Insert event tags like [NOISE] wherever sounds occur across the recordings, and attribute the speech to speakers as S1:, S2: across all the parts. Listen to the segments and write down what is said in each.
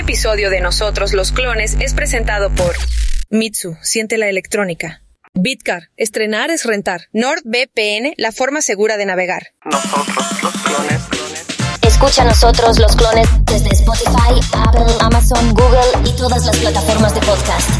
S1: Este episodio de Nosotros los Clones es presentado por Mitsu, siente la electrónica. Bitcar, estrenar es rentar. NordVPN, la forma segura de navegar.
S2: Nosotros los clones.
S3: Escucha a nosotros los clones desde Spotify, Apple, Amazon, Google y todas las plataformas de podcast.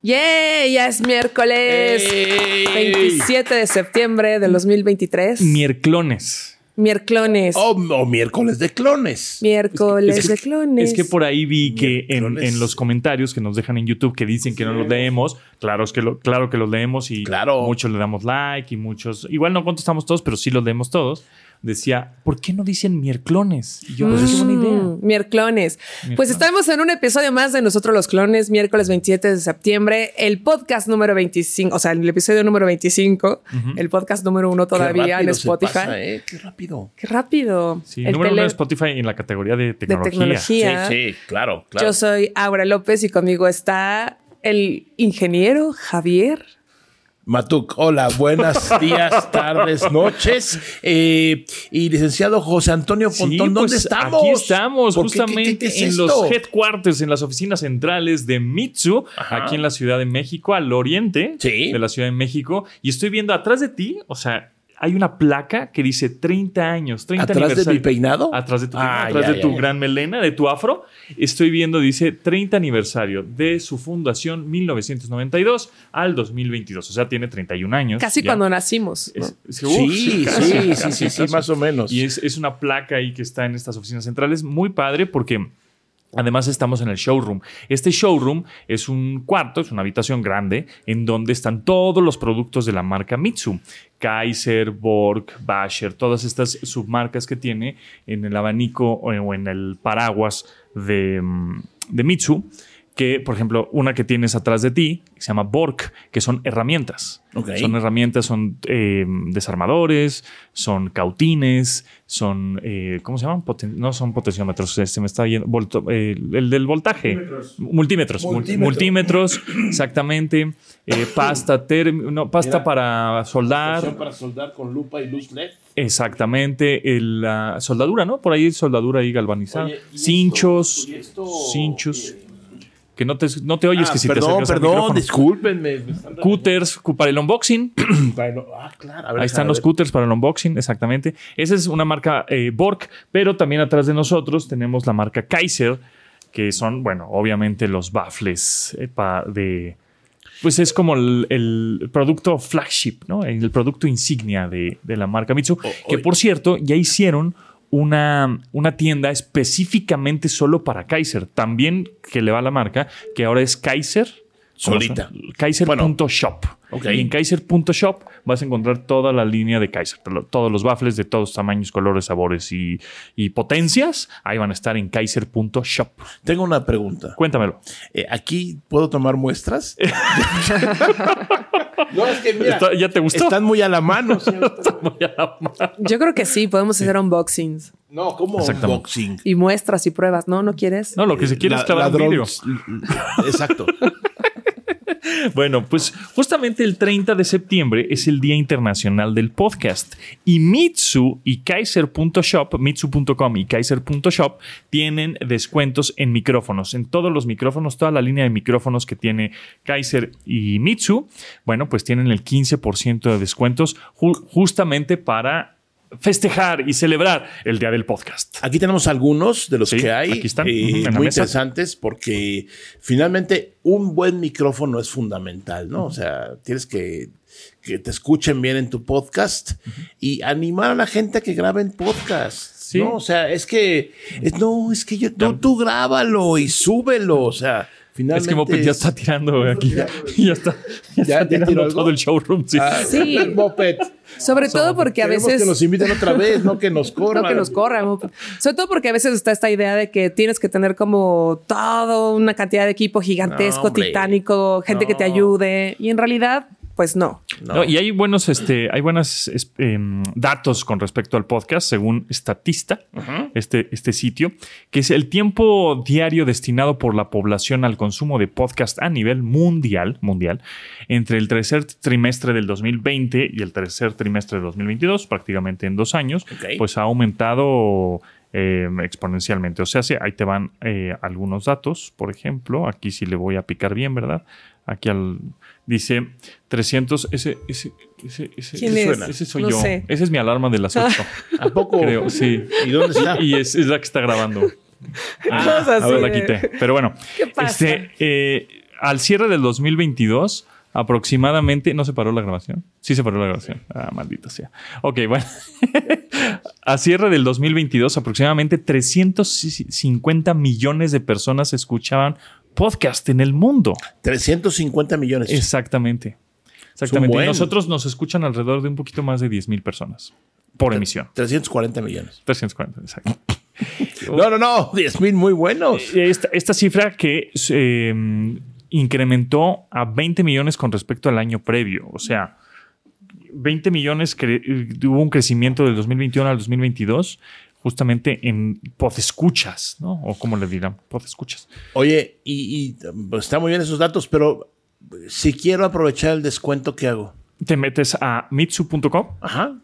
S4: ¡Yay! Ya es miércoles
S5: ¡Ey!
S4: 27 de septiembre del 2023.
S5: Mierclones.
S4: Miércoles.
S5: Oh,
S6: O, o miércoles de clones.
S4: miércoles
S5: Es que-
S4: de clones.
S5: Es que por ahí vi que en, en los comentarios que nos dejan en YouTube que dicen que no los leemos, claro, es que lo, claro que los leemos y
S6: Claro.
S5: muchos le damos like y muchos, igual no contestamos todos, pero sí los leemos todos. Decía, ¿por qué no dicen miérclones? Y yo, pues es idea.
S4: Mm, Miérclones. Pues
S5: Miérclones.
S4: estamos en un episodio más de Nosotros los Clones, miércoles 27 de septiembre, el podcast número 25, o sea, el episodio número 25, el podcast número uno todavía
S6: Qué
S4: en Spotify.
S6: pasa, ¿eh? Qué rápido.
S4: Qué rápido.
S5: Sí,
S4: El
S5: número uno de Spotify en la categoría de tecnología.
S6: Sí, sí, claro, claro.
S4: Yo soy Aura López y conmigo está el ingeniero Javier.
S6: Matuk, hola, buenos [LAUGHS] días, tardes, noches. Eh, y licenciado José Antonio
S5: Sí,
S6: Pontón, ¿dónde
S5: pues,
S6: estamos?
S5: Aquí estamos,
S6: ¿Por qué? ¿Qué-
S5: justamente
S6: qué- qué es
S5: en
S6: esto?
S5: los headquarters, en las oficinas centrales de Mitsu,
S6: Ajá.
S5: aquí en la Ciudad de México, al oriente
S6: Sí.
S5: de la Ciudad de México. Y estoy viendo atrás de ti, o sea, hay una placa que dice 30 años, 30
S6: ¿Atrás de
S5: aniversario.
S6: mi peinado?
S5: Atrás de tu, peinado,
S6: Ah,
S5: atrás
S6: ya,
S5: de
S6: ya,
S5: tu
S6: ya.
S5: gran melena, de tu afro. Estoy viendo, dice 30 aniversario de su fundación 1992 al 2022. O sea, tiene 31 años.
S4: Casi
S5: ya.
S4: cuando nacimos. ¿no?
S5: Es- es-
S6: Sí,
S5: uf,
S6: sí,
S5: casi,
S6: sí, sí,
S5: casi,
S6: sí, sí,
S5: casi.
S6: más o menos.
S5: Y es, es una placa ahí que está en estas oficinas centrales, muy padre porque además estamos en el showroom. Este showroom es un cuarto, es una habitación grande en donde están todos los productos de la marca Mitsu. Kaiser, Borg, Basher, todas estas submarcas que tiene en el abanico o en, el paraguas de, mm, de Mitsu. Que, por ejemplo, una que tienes atrás de ti se llama Borg, que son herramientas. Son herramientas, son eh, desarmadores, son cautines, son, eh, ¿cómo se llaman? Poten- no son potenciómetros, se me está yendo, volto- eh, el del voltaje. Multímetros. mul-
S6: Multímetro.
S5: Multímetros, [CLEARS THROAT] exactamente. Eh, pasta, no, pasta para soldar.
S6: para soldar con lupa y luz LED.
S5: Exactamente, el, la soldadura, ¿no? Por ahí soldadura ahí galvanizada.
S6: Oye, ¿y
S5: cinchos,
S6: esto- y esto,
S5: cinchos. Que no te, no te oyes,
S6: ah,
S5: que si te
S6: perdón,
S5: al
S6: perdón,
S5: micrófono.
S6: discúlpenme.
S5: cu- para el unboxing. [CLEARS THROAT] [CLEARS THROAT]
S6: Bueno, ah, claro. a ver,
S5: Ahí están los
S6: ver.
S5: scooters para el unboxing, exactamente. Esa es una marca eh, Borg, pero también atrás de nosotros tenemos la marca Kaiser, que son, bueno, obviamente los baffles eh, pa- de... Pues es como el, el producto flagship, ¿no? El producto insignia de, de la marca Mitsu. que por cierto, ya hicieron una, una tienda específicamente solo para Kaiser. También que le va a la marca, que ahora es Kaiser. ¿cómo se
S6: Solita.
S5: Kaiser.shop.
S6: Ok.
S5: Y en Kaiser.shop vas a encontrar toda la línea de Kaiser. Todos los baffles de todos tamaños, colores, sabores y, y potencias. Ahí van a estar en Kaiser.shop.
S6: Tengo una pregunta.
S5: Cuéntamelo.
S6: Eh, ¿Aquí puedo tomar muestras? [LAUGHS] no, es que mira,
S5: Está- ¿Ya te gustó?
S6: están muy a la mano. [LAUGHS] señor.
S5: Muy a la mano.
S4: Yo creo que sí, podemos hacer unboxings
S6: No, como
S5: Exactamente.
S6: unboxing.
S4: y muestras y pruebas. ¿No? ¿No quieres?
S5: No, lo que se quiere
S6: La-
S5: es clavar un vídeo. [LAUGHS]
S6: Exacto.
S5: Bueno, pues justamente el 30 de septiembre es el Día Internacional del Podcast y Mitsu y Kaiser.shop, Mitsu.com y Kaiser.shop tienen descuentos en micrófonos, en todos los micrófonos, toda la línea de micrófonos que tiene Kaiser y Mitsu, bueno, pues tienen el 15% de descuentos ju- justamente para festejar y celebrar el Día del Podcast.
S6: Aquí tenemos algunos de los
S5: Sí,
S6: que hay.
S5: aquí están,
S6: eh,
S5: en
S6: muy interesantes porque finalmente un buen micrófono es fundamental, ¿no? O sea, tienes que que te escuchen bien en tu podcast y animar a la gente a que graben podcast.
S5: Sí.
S6: ¿no? O sea, es que es- no, es que yo tú, tú grábalo y súbelo. O sea, finalmente.
S5: Es que Moped ya
S6: es-
S5: está tirando aquí. [LAUGHS] Ya está, ya
S6: ¿Ya-
S5: está tirando todo el showroom. sí.
S6: Ah,
S4: Sí. [LAUGHS]
S6: Moped.
S4: Sobre todo porque a veces...
S6: que nos inviten otra vez, no que nos [LAUGHS] corran.
S4: No que nos corran. Sobre todo porque a veces está esta idea de que tienes que tener como toda una cantidad de equipo gigantesco,
S6: No,
S4: titánico, gente que te ayude. Y en realidad, pues no.
S6: No.
S5: No, y hay buenos, este, hay buenos es- em, datos con respecto al podcast, según Statista, este, este sitio, que es el tiempo diario destinado por la población al consumo de podcast a nivel mundial, mundial, entre el tercer trimestre del 2020 y el tercer trimestre del 2022, prácticamente en dos años, pues ha aumentado eh, exponencialmente. O sea, sí, ahí te van eh, algunos datos. Por ejemplo, aquí sí le voy a picar bien, ¿verdad? Aquí al, dice 300. Ese, ese, ese, ese,
S4: ¿Quién
S5: ese
S4: es?
S5: suena, ese soy
S4: No
S5: yo.
S4: sé.
S5: Ese es mi alarma de las 8. [LAUGHS]
S6: ¿A poco?
S5: creo, sí.
S6: ¿Y dónde está?
S5: Y es, es la que está grabando. [LAUGHS]
S4: Cosas
S5: a ver,
S4: así
S5: la quité. Pero bueno,
S4: ¿Qué pasa?
S5: este, eh, al cierre del 2022, aproximadamente. ¿No se paró la grabación? Sí, se paró la grabación. Ah, maldita sea. Ok, bueno. [LAUGHS] a cierre del 2022, aproximadamente 350 millones de personas escuchaban podcast en el mundo.
S6: 350 millones.
S5: Exactamente. Exactamente. Y nosotros nos escuchan alrededor de un poquito más de 10 mil personas por emisión.
S6: 340 millones.
S5: 340, exacto. [LAUGHS]
S6: No, no, no. 10 mil muy buenos.
S5: Esta, esta cifra que eh, incrementó a 20 millones con respecto al año previo. O sea, 20 millones hubo un crecimiento del 2021 al 2022 justamente en podescuchas, ¿no? O como le dirán, podescuchas.
S6: Oye, y, y, pues, está muy bien esos datos, pero si quiero aprovechar el descuento, ¿qué hago?
S5: Te metes a mitsu.com
S6: Ajá.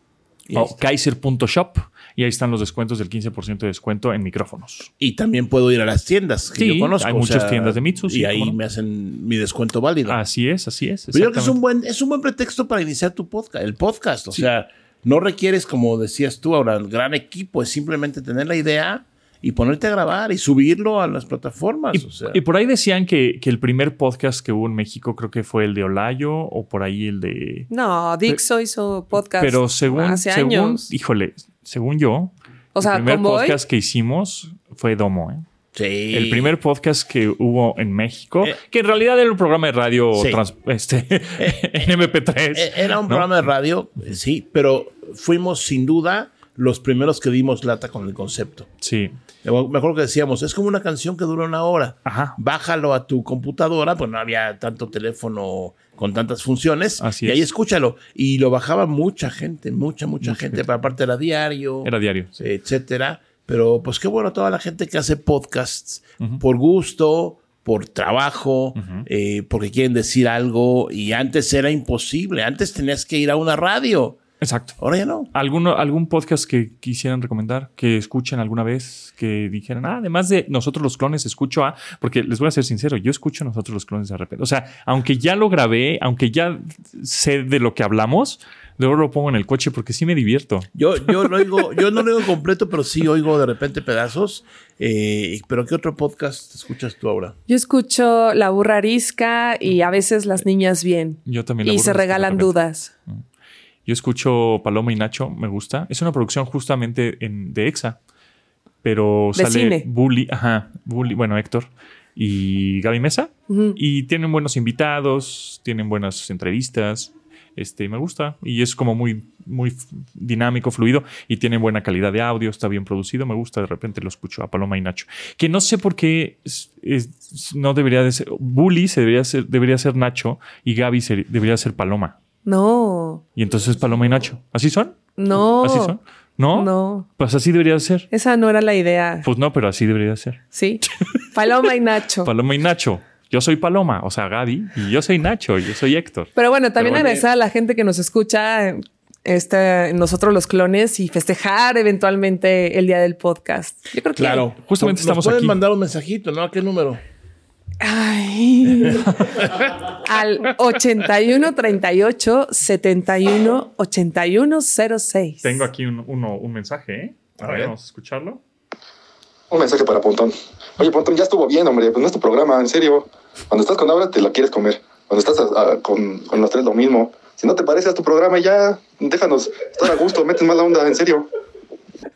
S5: O kaiser.shop y ahí están los descuentos del 15% de descuento en micrófonos.
S6: Y también puedo ir a las tiendas que
S5: Sí,
S6: yo conozco.
S5: hay
S6: o
S5: muchas
S6: sea,
S5: tiendas de Mitsu,
S6: Y ahí
S5: no.
S6: me hacen mi descuento válido.
S5: Así es, así es.
S6: Pero yo creo que es un, buen, es un buen pretexto para iniciar tu podcast, el podcast. O sea, no requieres, como decías tú ahora, un gran equipo, es simplemente tener la idea y ponerte a grabar y subirlo a las plataformas.
S5: Y,
S6: o sea,
S5: y por ahí decían que, que el primer podcast que hubo en México creo que fue el de Olayo o por ahí el de...
S4: No, Dixo hizo podcast
S5: Pero según,
S4: hace
S5: según
S4: años.
S5: híjole, según yo,
S4: O sea,
S5: el primer podcast que hicimos fue Domo. ¿eh?
S6: Sí.
S5: El primer podcast que hubo en México,
S6: Eh.
S5: que en realidad era un programa de radio
S6: Sí.
S5: trans- este, en MP3.
S6: E- Era un
S5: ¿no?
S6: programa de radio, eh, sí, pero fuimos sin duda los primeros que dimos lata con el concepto.
S5: Sí.
S6: Me acuerdo que decíamos, es como una canción que dura una hora.
S5: Ajá.
S6: Bájalo a tu computadora, pues no había tanto teléfono con tantas funciones.
S5: Así
S6: y ahí
S5: es.
S6: escúchalo. Y lo bajaba mucha gente, mucha, mucha,
S5: Mucha
S6: gente.
S5: gente.
S6: Para aparte era diario,
S5: Era diario. sí.
S6: etcétera. Pero pues qué bueno toda la gente que hace podcasts por gusto, por trabajo, eh, porque quieren decir algo. Y antes era imposible. Antes tenías que ir a una radio.
S5: Exacto.
S6: Ahora ya no.
S5: ¿Alguno, ¿Algún podcast que quisieran recomendar? Que escuchen alguna vez, que dijeran, ah, además de nosotros los clones, escucho a. Porque les voy a ser sincero, yo escucho a nosotros los clones de repente. O sea, aunque ya lo grabé, aunque ya sé de lo que hablamos, luego lo pongo en el coche porque sí me divierto.
S6: Yo, yo lo oigo, [LAUGHS] yo no lo oigo completo, pero sí oigo de repente pedazos. Eh, pero ¿qué otro podcast escuchas tú ahora?
S4: Yo escucho La Burra Arisca y a veces Las Niñas Bien.
S5: Yo también la
S4: Y se regalan
S5: también.
S4: dudas.
S5: Yo escucho Paloma y Nacho, me gusta. Es una producción justamente en, de EXA, pero
S4: De
S5: sale
S4: cine.
S5: Bully, ajá, Bully, bueno, Héctor y Gaby Mesa. Y tienen buenos invitados, tienen buenas entrevistas. Este, me gusta. Y es como muy, muy dinámico, fluido. Y tiene buena calidad de audio, está bien producido. Me gusta, de repente lo escucho a Paloma y Nacho. Que no sé por qué es- es- no debería de ser. Bully se debería ser, debería ser Nacho y Gaby se- debería ser Paloma.
S4: No,
S5: Y entonces Paloma y Nacho. ¿Así son?
S4: no.
S5: ¿Así son? ¿No?
S4: No.
S5: Pues así debería de ser.
S4: Esa no era la idea.
S5: Pues no, pero así debería de ser.
S4: Sí. Paloma y Nacho. [LAUGHS]
S5: Paloma y Nacho. Yo soy Paloma, o sea, Gaby, y yo soy Nacho, yo soy Héctor.
S4: Pero bueno, también
S5: Pero bueno.
S4: agradecer a la gente que nos escucha, este, nosotros los clones, y festejar eventualmente el día del podcast. Yo creo que.
S6: Claro.
S5: Justamente
S6: Nos
S5: estamos
S6: pueden
S5: aquí.
S6: mandar un mensajito, ¿no? ¿A qué número?
S4: Ay. [LAUGHS] Al 81 38 71 81 06.
S5: Tengo aquí un, uno- un mensaje, ¿eh? A,
S6: A
S5: ver,
S6: ver.
S5: vamos a escucharlo.
S2: Un mensaje para Pontón. Oye, Pontón, ya estuvo bien, hombre. Pues no es tu programa, en serio. Cuando estás con Aura, te la quieres comer. Cuando estás ah, con, con los tres, lo mismo. Si no te parece, haz tu programa ya. Déjanos estar a gusto. Metes mala onda, en serio.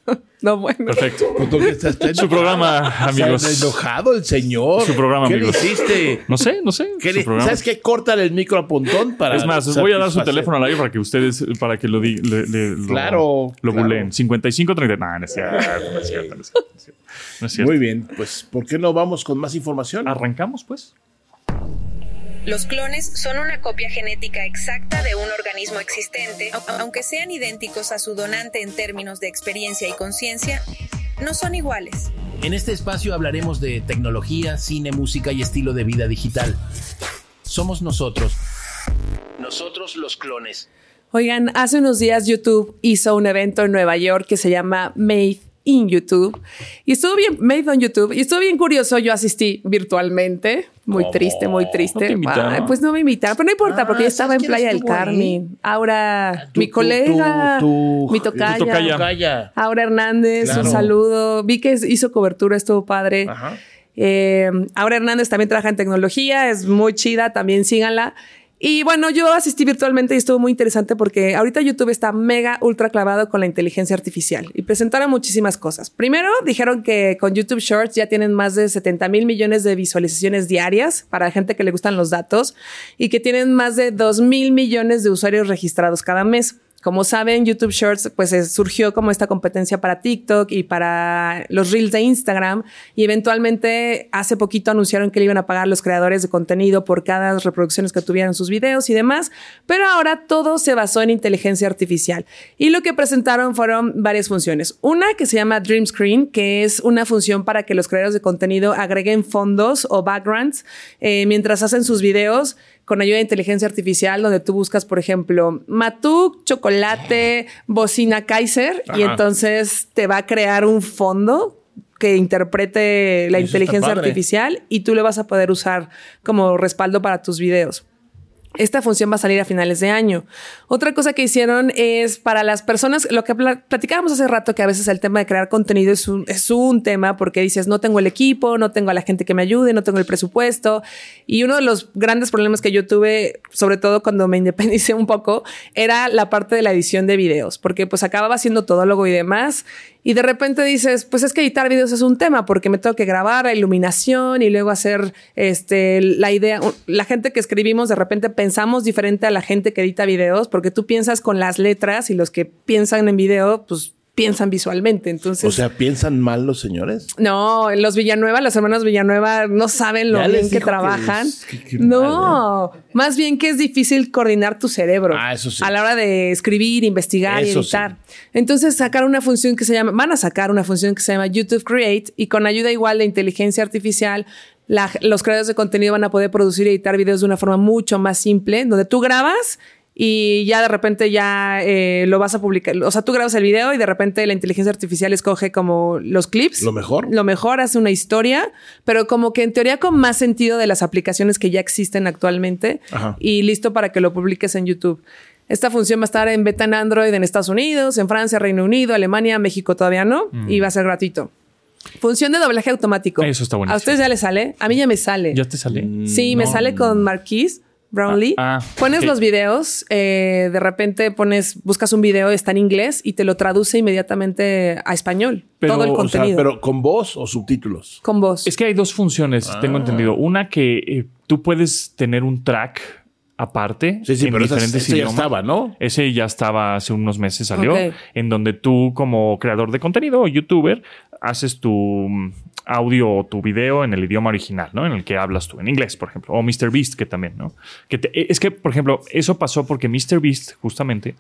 S2: [LAUGHS]
S4: No, bueno.
S5: Perfecto.
S6: Pues, ¿tú qué
S5: Su programa, amigos.
S6: Está enojado el señor.
S5: Su programa,
S6: ¿Qué
S5: amigos.
S6: le hiciste?
S5: No sé, no sé.
S6: ¿Qué. ¿Sabes qué? Córtale el micro a Pontón para.
S5: Es más, voy a dar su teléfono al aire para que ustedes, para que lo di, le- le- lo,
S6: Claro,
S5: lo
S6: claro.
S5: buleen. 55 30. No, no es cierto, no es cierto, no es cierto. No es cierto.
S6: Muy bien, pues ¿por qué no vamos con más información?
S5: Arrancamos, pues.
S1: Los clones son una copia genética exacta de un organismo existente, au- aunque sean idénticos a su donante en términos de experiencia y conciencia, no son iguales.
S7: En este espacio hablaremos de tecnología, cine, música y estilo de vida digital. Somos nosotros. Nosotros los clones.
S4: Oigan, hace unos días YouTube hizo un evento en Nueva York que se llama Made in YouTube. Y estuvo bien, made on YouTube. Y estuvo bien curioso. Yo asistí virtualmente. Muy
S6: ¿Cómo?
S4: triste, muy
S5: ¿No
S4: triste. Ay, pues no me invitaron, pero no importa,
S6: Ah,
S4: porque yo
S6: ¿sabes
S4: estaba en Playa del? Carmen. Ahora,
S6: Tú-
S4: mi colega,
S6: tú- tú-
S4: mi tocaya.
S5: tocaya.
S6: Tocaya.
S4: Aura Hernández,
S6: Claro.
S4: un saludo. Vi que hizo cobertura, estuvo padre.
S6: Ajá.
S4: Eh, Aura Hernández también trabaja en tecnología, es muy chida, también síganla. Y bueno, yo asistí virtualmente y estuvo muy interesante porque ahorita YouTube está mega ultra clavado con la inteligencia artificial y presentaron muchísimas cosas. Primero dijeron que con YouTube Shorts ya tienen más de 70 mil millones de visualizaciones diarias para gente que le gustan los datos y que tienen más de 2 mil millones de usuarios registrados cada mes. Como saben, YouTube Shorts pues surgió como esta competencia para TikTok y para los Reels de Instagram y eventualmente hace poquito anunciaron que le iban a pagar los creadores de contenido por cada reproducciones que tuvieran sus videos y demás, pero ahora todo se basó en inteligencia artificial y lo que presentaron fueron varias funciones. Una que se llama Dream Screen, que es una función para que los creadores de contenido agreguen fondos o backgrounds eh, mientras hacen sus videos con ayuda de inteligencia artificial, donde tú buscas, por ejemplo, Matuk, chocolate, bocina Kaiser, y entonces te va a crear un fondo que interprete la
S6: Eso
S4: inteligencia artificial y tú lo vas a poder usar como respaldo para tus videos. Esta función va a salir a finales de año. Otra cosa que hicieron es para las personas, lo que pla- platicábamos hace rato, que a veces el tema de crear contenido es un, es un tema porque dices, no tengo el equipo, no tengo a la gente que me ayude, no tengo el presupuesto. Y uno de los grandes problemas que yo tuve, sobre todo cuando me independicé [LAUGHS] un poco, era la parte de la edición de videos, porque pues acababa siendo todólogo y demás. Y de repente dices, pues es que editar videos es un tema porque me tengo que grabar la iluminación y luego hacer este, la idea. La gente que escribimos de repente pensamos diferente a la gente que edita videos porque tú piensas con las letras y los que piensan en video, pues piensan visualmente. Entonces,
S6: O sea, ¿piensan mal los señores?
S4: no, los Villanueva, los hermanos Villanueva no saben lo
S6: Ya
S4: bien que trabajan.
S6: es- que- que
S4: no, más bien que es difícil coordinar tu cerebro
S6: Ah, eso sí.
S4: a la hora de escribir, investigar y editar. Entonces sacaron una función que se llama, van a sacar una función que se llama YouTube Create y con ayuda igual de inteligencia artificial. la- los creadores de contenido van a poder producir y editar videos de una forma mucho más simple, donde tú grabas y ya de repente ya eh, lo vas a publicar. O sea, tú grabas el video y de repente la inteligencia artificial escoge como los clips.
S6: Lo mejor.
S4: Lo mejor hace una historia, pero como que en teoría con más sentido de las aplicaciones que ya existen actualmente
S6: Ajá.
S4: y listo para que lo publiques en YouTube. Esta función va a estar en beta en Android en Estados Unidos, en Francia, Reino Unido, Alemania, México todavía no, y va a ser gratuito. Función de doblaje automático.
S5: Eso está buenísimo.
S4: ¿A ustedes ya les sale? A mí ya me sale.
S5: ¿Ya te sale?
S4: Sí, me sale con Marquise Brownlee.
S5: Ah, ah,
S4: pones los videos, eh, de repente pones, buscas un video, está en inglés y te lo traduce inmediatamente a español.
S5: Pero,
S4: todo el
S5: o sea,
S4: contenido.
S6: pero con voz o subtítulos.
S4: con voz.
S5: Es que hay dos funciones,
S6: Ah.
S5: tengo entendido. Una que eh, tú puedes tener un track aparte
S6: Sí, sí,
S5: en
S6: pero
S5: diferentes
S6: esa ya
S5: idiomas.
S6: estaba, ¿no?
S5: Ese ya estaba hace unos meses salió, en donde tú como creador de contenido o youtuber haces tu audio o tu video en el idioma original, ¿no? En el que hablas tú, en inglés, por ejemplo, o MrBeast que también, ¿no? Que te- es que, por ejemplo, eso pasó porque MrBeast justamente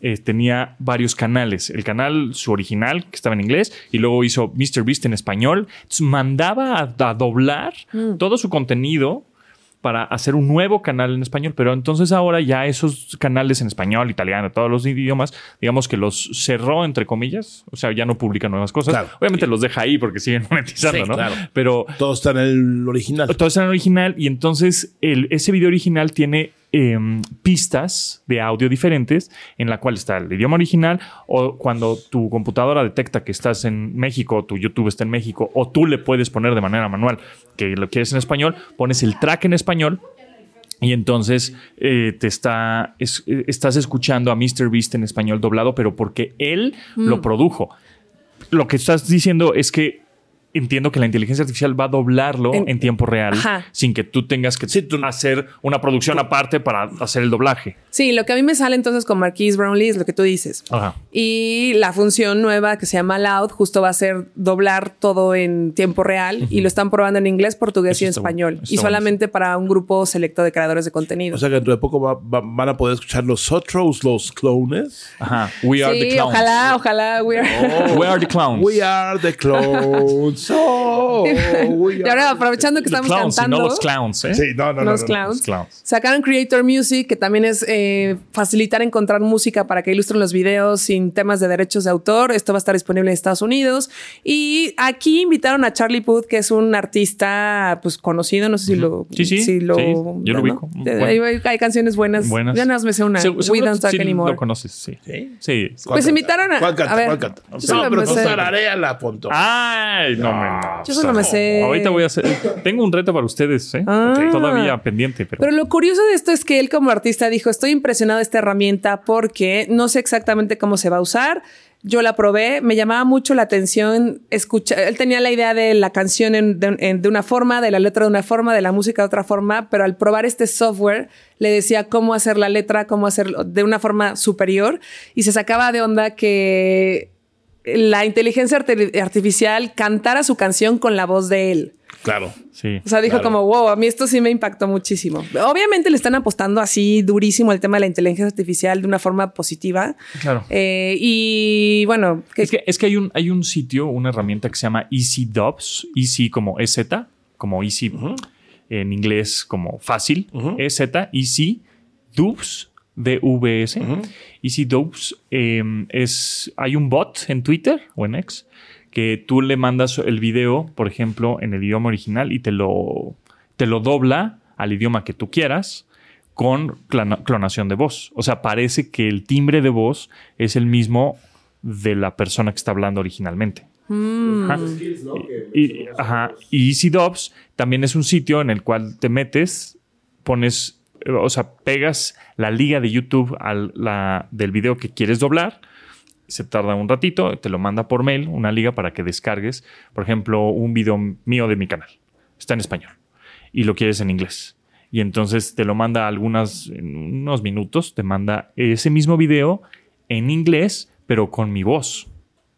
S5: eh, tenía varios canales. El canal, su original, que estaba en inglés, y luego hizo MrBeast en español. Mandaba a, a doblar todo su contenido para hacer un nuevo canal en español, pero entonces ahora ya esos canales en español, italiano, todos los idiomas, digamos que los cerró entre comillas, o sea, ya no publica nuevas cosas.
S6: Claro.
S5: Obviamente los deja ahí porque siguen [LAUGHS] monetizando,
S6: Sí,
S5: ¿no?
S6: claro.
S5: Pero
S6: Todo está en el original.
S5: todo está en original y entonces el, ese video original tiene em, pistas de audio diferentes en la cual está el idioma original o cuando tu computadora detecta que estás en México o tu YouTube está en México o tú le puedes poner de manera manual que lo quieres en español, pones el track en español y entonces eh, te está, es- eh, estás escuchando a Mr. Beast en español doblado, pero porque él lo produjo. Lo que estás diciendo es que entiendo que la inteligencia artificial va a doblarlo en,
S4: En-
S5: tiempo real
S4: Ajá.
S5: sin que tú tengas que
S6: Sí, tú-
S5: hacer una producción aparte para hacer el doblaje.
S4: Sí, lo que a mí me sale entonces con Marquise Brownlee es lo que tú dices.
S5: Ajá.
S4: Y la función nueva que se llama Loud justo va a ser doblar todo en tiempo real y lo están probando en inglés, portugués
S5: Eso
S4: y
S5: está
S4: español.
S5: bueno,
S4: y solamente para un grupo selecto de creadores de contenido.
S6: O sea que dentro de poco va- va- van a poder escuchar los otros, los clones.
S5: Ajá. We are the
S4: sí,
S5: clowns.
S4: ojalá, ojalá. we are-
S5: We are the clowns.
S6: We are the clones. So, [LAUGHS]
S4: y ahora aprovechando que estamos
S5: clowns,
S4: cantando.
S5: no los clowns, ¿eh?
S6: Sí, no, no, no,
S4: los
S6: no, no.
S4: clowns.
S5: Los clowns.
S4: Sacaron Creator Music, que también es eh, facilitar encontrar música para que ilustren los videos sin temas de derechos de autor. Esto va a estar disponible en Estados Unidos. Y aquí invitaron a Charlie Puth, que es un artista pues conocido, no sé si lo...
S5: Sí, sí,
S4: si lo,
S5: sí, yo ubico.
S4: Hay, hay- hay canciones buenas.
S5: Buenas.
S4: Ya nada más me sé una.
S5: Se-
S4: We Don't Talk
S5: sí
S4: Anymore.
S5: Lo conoces, sí.
S6: ¿Sí?
S5: Sí.
S6: ¿Cuál
S4: Pues
S6: canta?
S4: invitaron a-
S6: ¿Cuál canta?
S4: a ver,
S6: No, pero tú.
S5: Ay, no, hombre, no.
S4: Yo solo me sé...
S5: Ahorita voy a hacer. Tengo un reto para ustedes, ¿eh?
S4: Ah.
S5: Todavía pendiente, pero.
S4: Pero lo curioso de esto es que él como artista dijo, estoy impresionado de esta herramienta porque no sé exactamente cómo se va a usar. Yo la probé, me llamaba mucho la atención escuchar, él tenía la idea de la canción en- de, en- de una forma, de la letra de una forma, de la música de otra forma, pero al probar este software le decía cómo hacer la letra, cómo hacerlo de una forma superior y se sacaba de onda que la inteligencia arti- artificial cantara su canción con la voz de él.
S6: Claro.
S5: sí.
S4: O sea, dijo
S6: Claro.
S4: como, wow, a mí esto sí me impactó muchísimo. Obviamente le están apostando así durísimo el tema de la inteligencia artificial de una forma positiva.
S5: Claro.
S4: Eh, y bueno, que,
S5: Es que, es que hay, un, hay un sitio, una herramienta que se llama Easy Dubs, Easy como EZ, como Easy en inglés como fácil, EZ, Easy Dubs, D-V-S. Easy Dubs eh, es, hay un bot en Twitter o en X que tú le mandas el video, por ejemplo, en el idioma original y te lo, te lo dobla al idioma que tú quieras con clona- clonación de voz. O sea, parece que el timbre de voz es el mismo de la persona que está hablando originalmente. Ajá. Y, ajá. y Easy Dubs también es un sitio en el cual te metes, pones, o sea, pegas la liga de YouTube al, la, del video que quieres doblar. Se tarda un ratito, te lo manda por mail, una liga para que descargues, por ejemplo, un video mío de mi canal. Está en español y lo quieres en inglés. Y entonces te lo manda algunas, en unos minutos, te manda ese mismo video en inglés, pero con mi voz,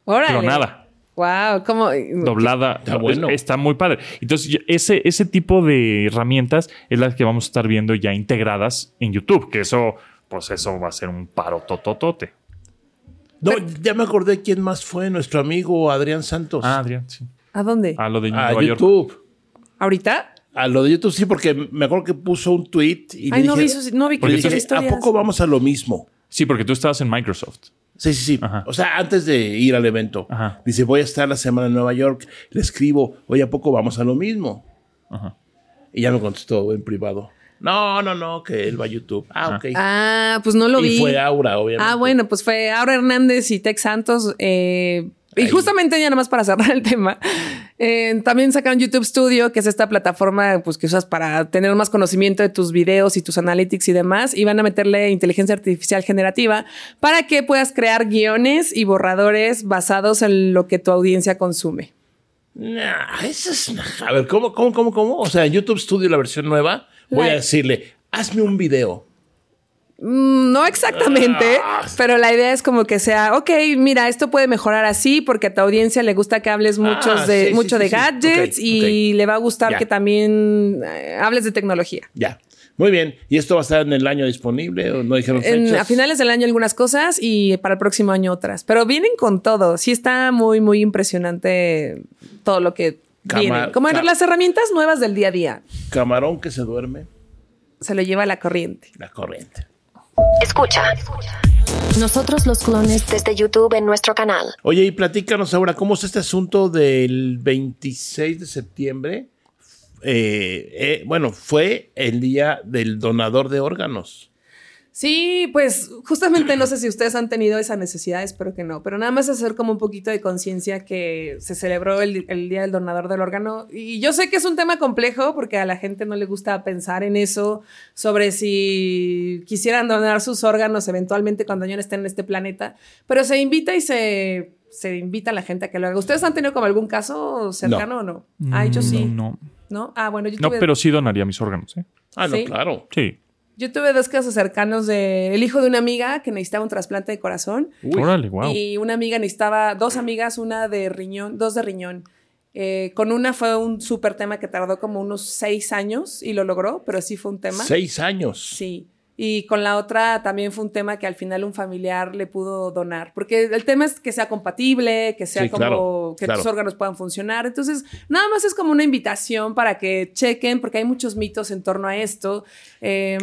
S4: órale.
S5: clonada
S4: Wow, como
S5: doblada.
S6: Está bueno.
S5: Está muy padre. Entonces, ese, ese tipo de herramientas es las que vamos a estar viendo ya integradas en YouTube, que eso, pues eso va a ser un paro tototote.
S6: No, ya me acordé quién más fue nuestro amigo Adrián Santos.
S5: Ah, Adrián, sí.
S4: ¿A dónde?
S5: A lo de
S6: a
S5: Nueva York.
S6: YouTube.
S4: ¿Ahorita?
S6: A lo de YouTube sí, porque me acuerdo que puso un tweet y
S4: Ay,
S6: le
S4: no
S6: dije,
S4: vi, no vi que
S6: dije, ¿a poco vamos a lo mismo?
S5: Sí, porque tú estabas en Microsoft.
S6: Sí, sí, sí.
S5: Ajá.
S6: O sea, antes de ir al evento.
S5: Ajá.
S6: Dice, voy a estar la semana en Nueva York. Le escribo, oye, ¿a poco vamos a lo mismo?
S5: Ajá.
S6: Y ya me contestó en privado. No, no, no, que él va a YouTube. Ah, ok.
S4: Ah, pues no lo
S6: y
S4: vi.
S6: fue Aura, obviamente.
S4: Ah, bueno, pues fue Aura Hernández y Tex Santos. eh, y justamente ya nada más para cerrar el tema, eh, también sacaron YouTube Studio, que es esta plataforma pues, que usas para tener más conocimiento de tus videos y tus analytics y demás. Y van a meterle inteligencia artificial generativa para que puedas crear guiones y borradores basados en lo que tu audiencia consume.
S6: Nah, eso es... A ver, ¿cómo, cómo, cómo, cómo? O sea, YouTube Studio, la versión nueva, voy
S4: La-
S6: a decirle, hazme un video.
S4: Mm, No exactamente,
S6: Ah.
S4: pero la idea es como que sea, ok, mira, esto puede mejorar así porque a tu audiencia le gusta que hables muchos
S6: Ah,
S4: de,
S6: sí,
S4: mucho
S6: sí,
S4: de
S6: sí.
S4: gadgets y le va a gustar
S6: Ya.
S4: que también eh, hables de tecnología.
S6: Ya. Muy bien. ¿Y esto va a estar en el año disponible o no dijeron
S4: En- a finales del año algunas cosas y para el próximo año otras, pero vienen con todo. Sí está muy, muy impresionante todo lo que viene. Como
S6: ca-
S4: las herramientas nuevas del día a día.
S6: Camarón que se duerme,
S4: Se lo lleva la corriente.
S6: la corriente.
S3: Escucha. Nosotros los clones desde YouTube en nuestro canal.
S6: Oye, y platícanos ahora, ¿cómo es este asunto del 26 de septiembre? Eh, eh, bueno, fue el día del donador de órganos.
S4: Sí, pues justamente no sé si ustedes han tenido esa necesidad, espero que no, pero nada más hacer como un poquito de conciencia que se celebró el, el Día del Donador del Órgano. Y yo sé que es un tema complejo porque a la gente no le gusta pensar en eso, sobre si quisieran donar sus órganos eventualmente cuando ya no estén en este planeta, pero se invita y se, se invita a la gente a que lo haga. ¿Ustedes han tenido como algún caso cercano o no? Ah, yo sí.
S5: Mm, No,
S4: ¿No? Ah, bueno, yo
S5: no,
S4: tuve-
S5: pero sí donaría mis órganos, ¿eh?
S6: Ah, no,
S4: ¿Sí?
S6: claro.
S5: Sí.
S4: Yo tuve dos casos cercanos de el hijo de una amiga que necesitaba un trasplante de corazón
S5: Órale, wow.
S4: y una amiga necesitaba dos amigas, una de riñón, dos de riñón. Eh, con una fue un súper tema que tardó como unos seis años y lo logró, pero sí fue un tema.
S6: Seis años.
S4: Sí. Y con la otra también fue un tema que al final un familiar le pudo donar, porque el tema es que sea compatible, que sea
S6: Sí,
S4: como
S6: claro,
S4: que
S6: claro.
S4: tus órganos puedan funcionar. Entonces, nada más es como una invitación para que chequen, porque hay muchos mitos en torno a esto. Eh.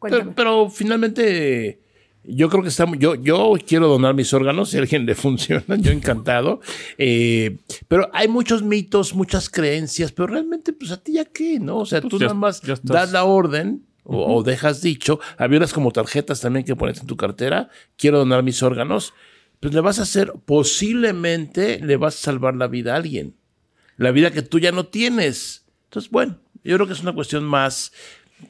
S6: Pero, pero finalmente, yo creo que estamos. Yo, yo quiero donar mis órganos, si a alguien le [LAUGHS] funcionan, yo encantado. Eh, pero hay muchos mitos, muchas creencias, pero realmente, pues a ti ya qué, ¿no? O sea,
S5: Pues
S6: tú
S5: ya-
S6: nada más das la orden. O, o dejas dicho, había unas como tarjetas también que pones en tu cartera, quiero donar mis órganos, pues le vas a hacer, posiblemente le vas a salvar la vida a alguien, la vida que tú ya no tienes. Entonces, bueno, yo creo que es una cuestión más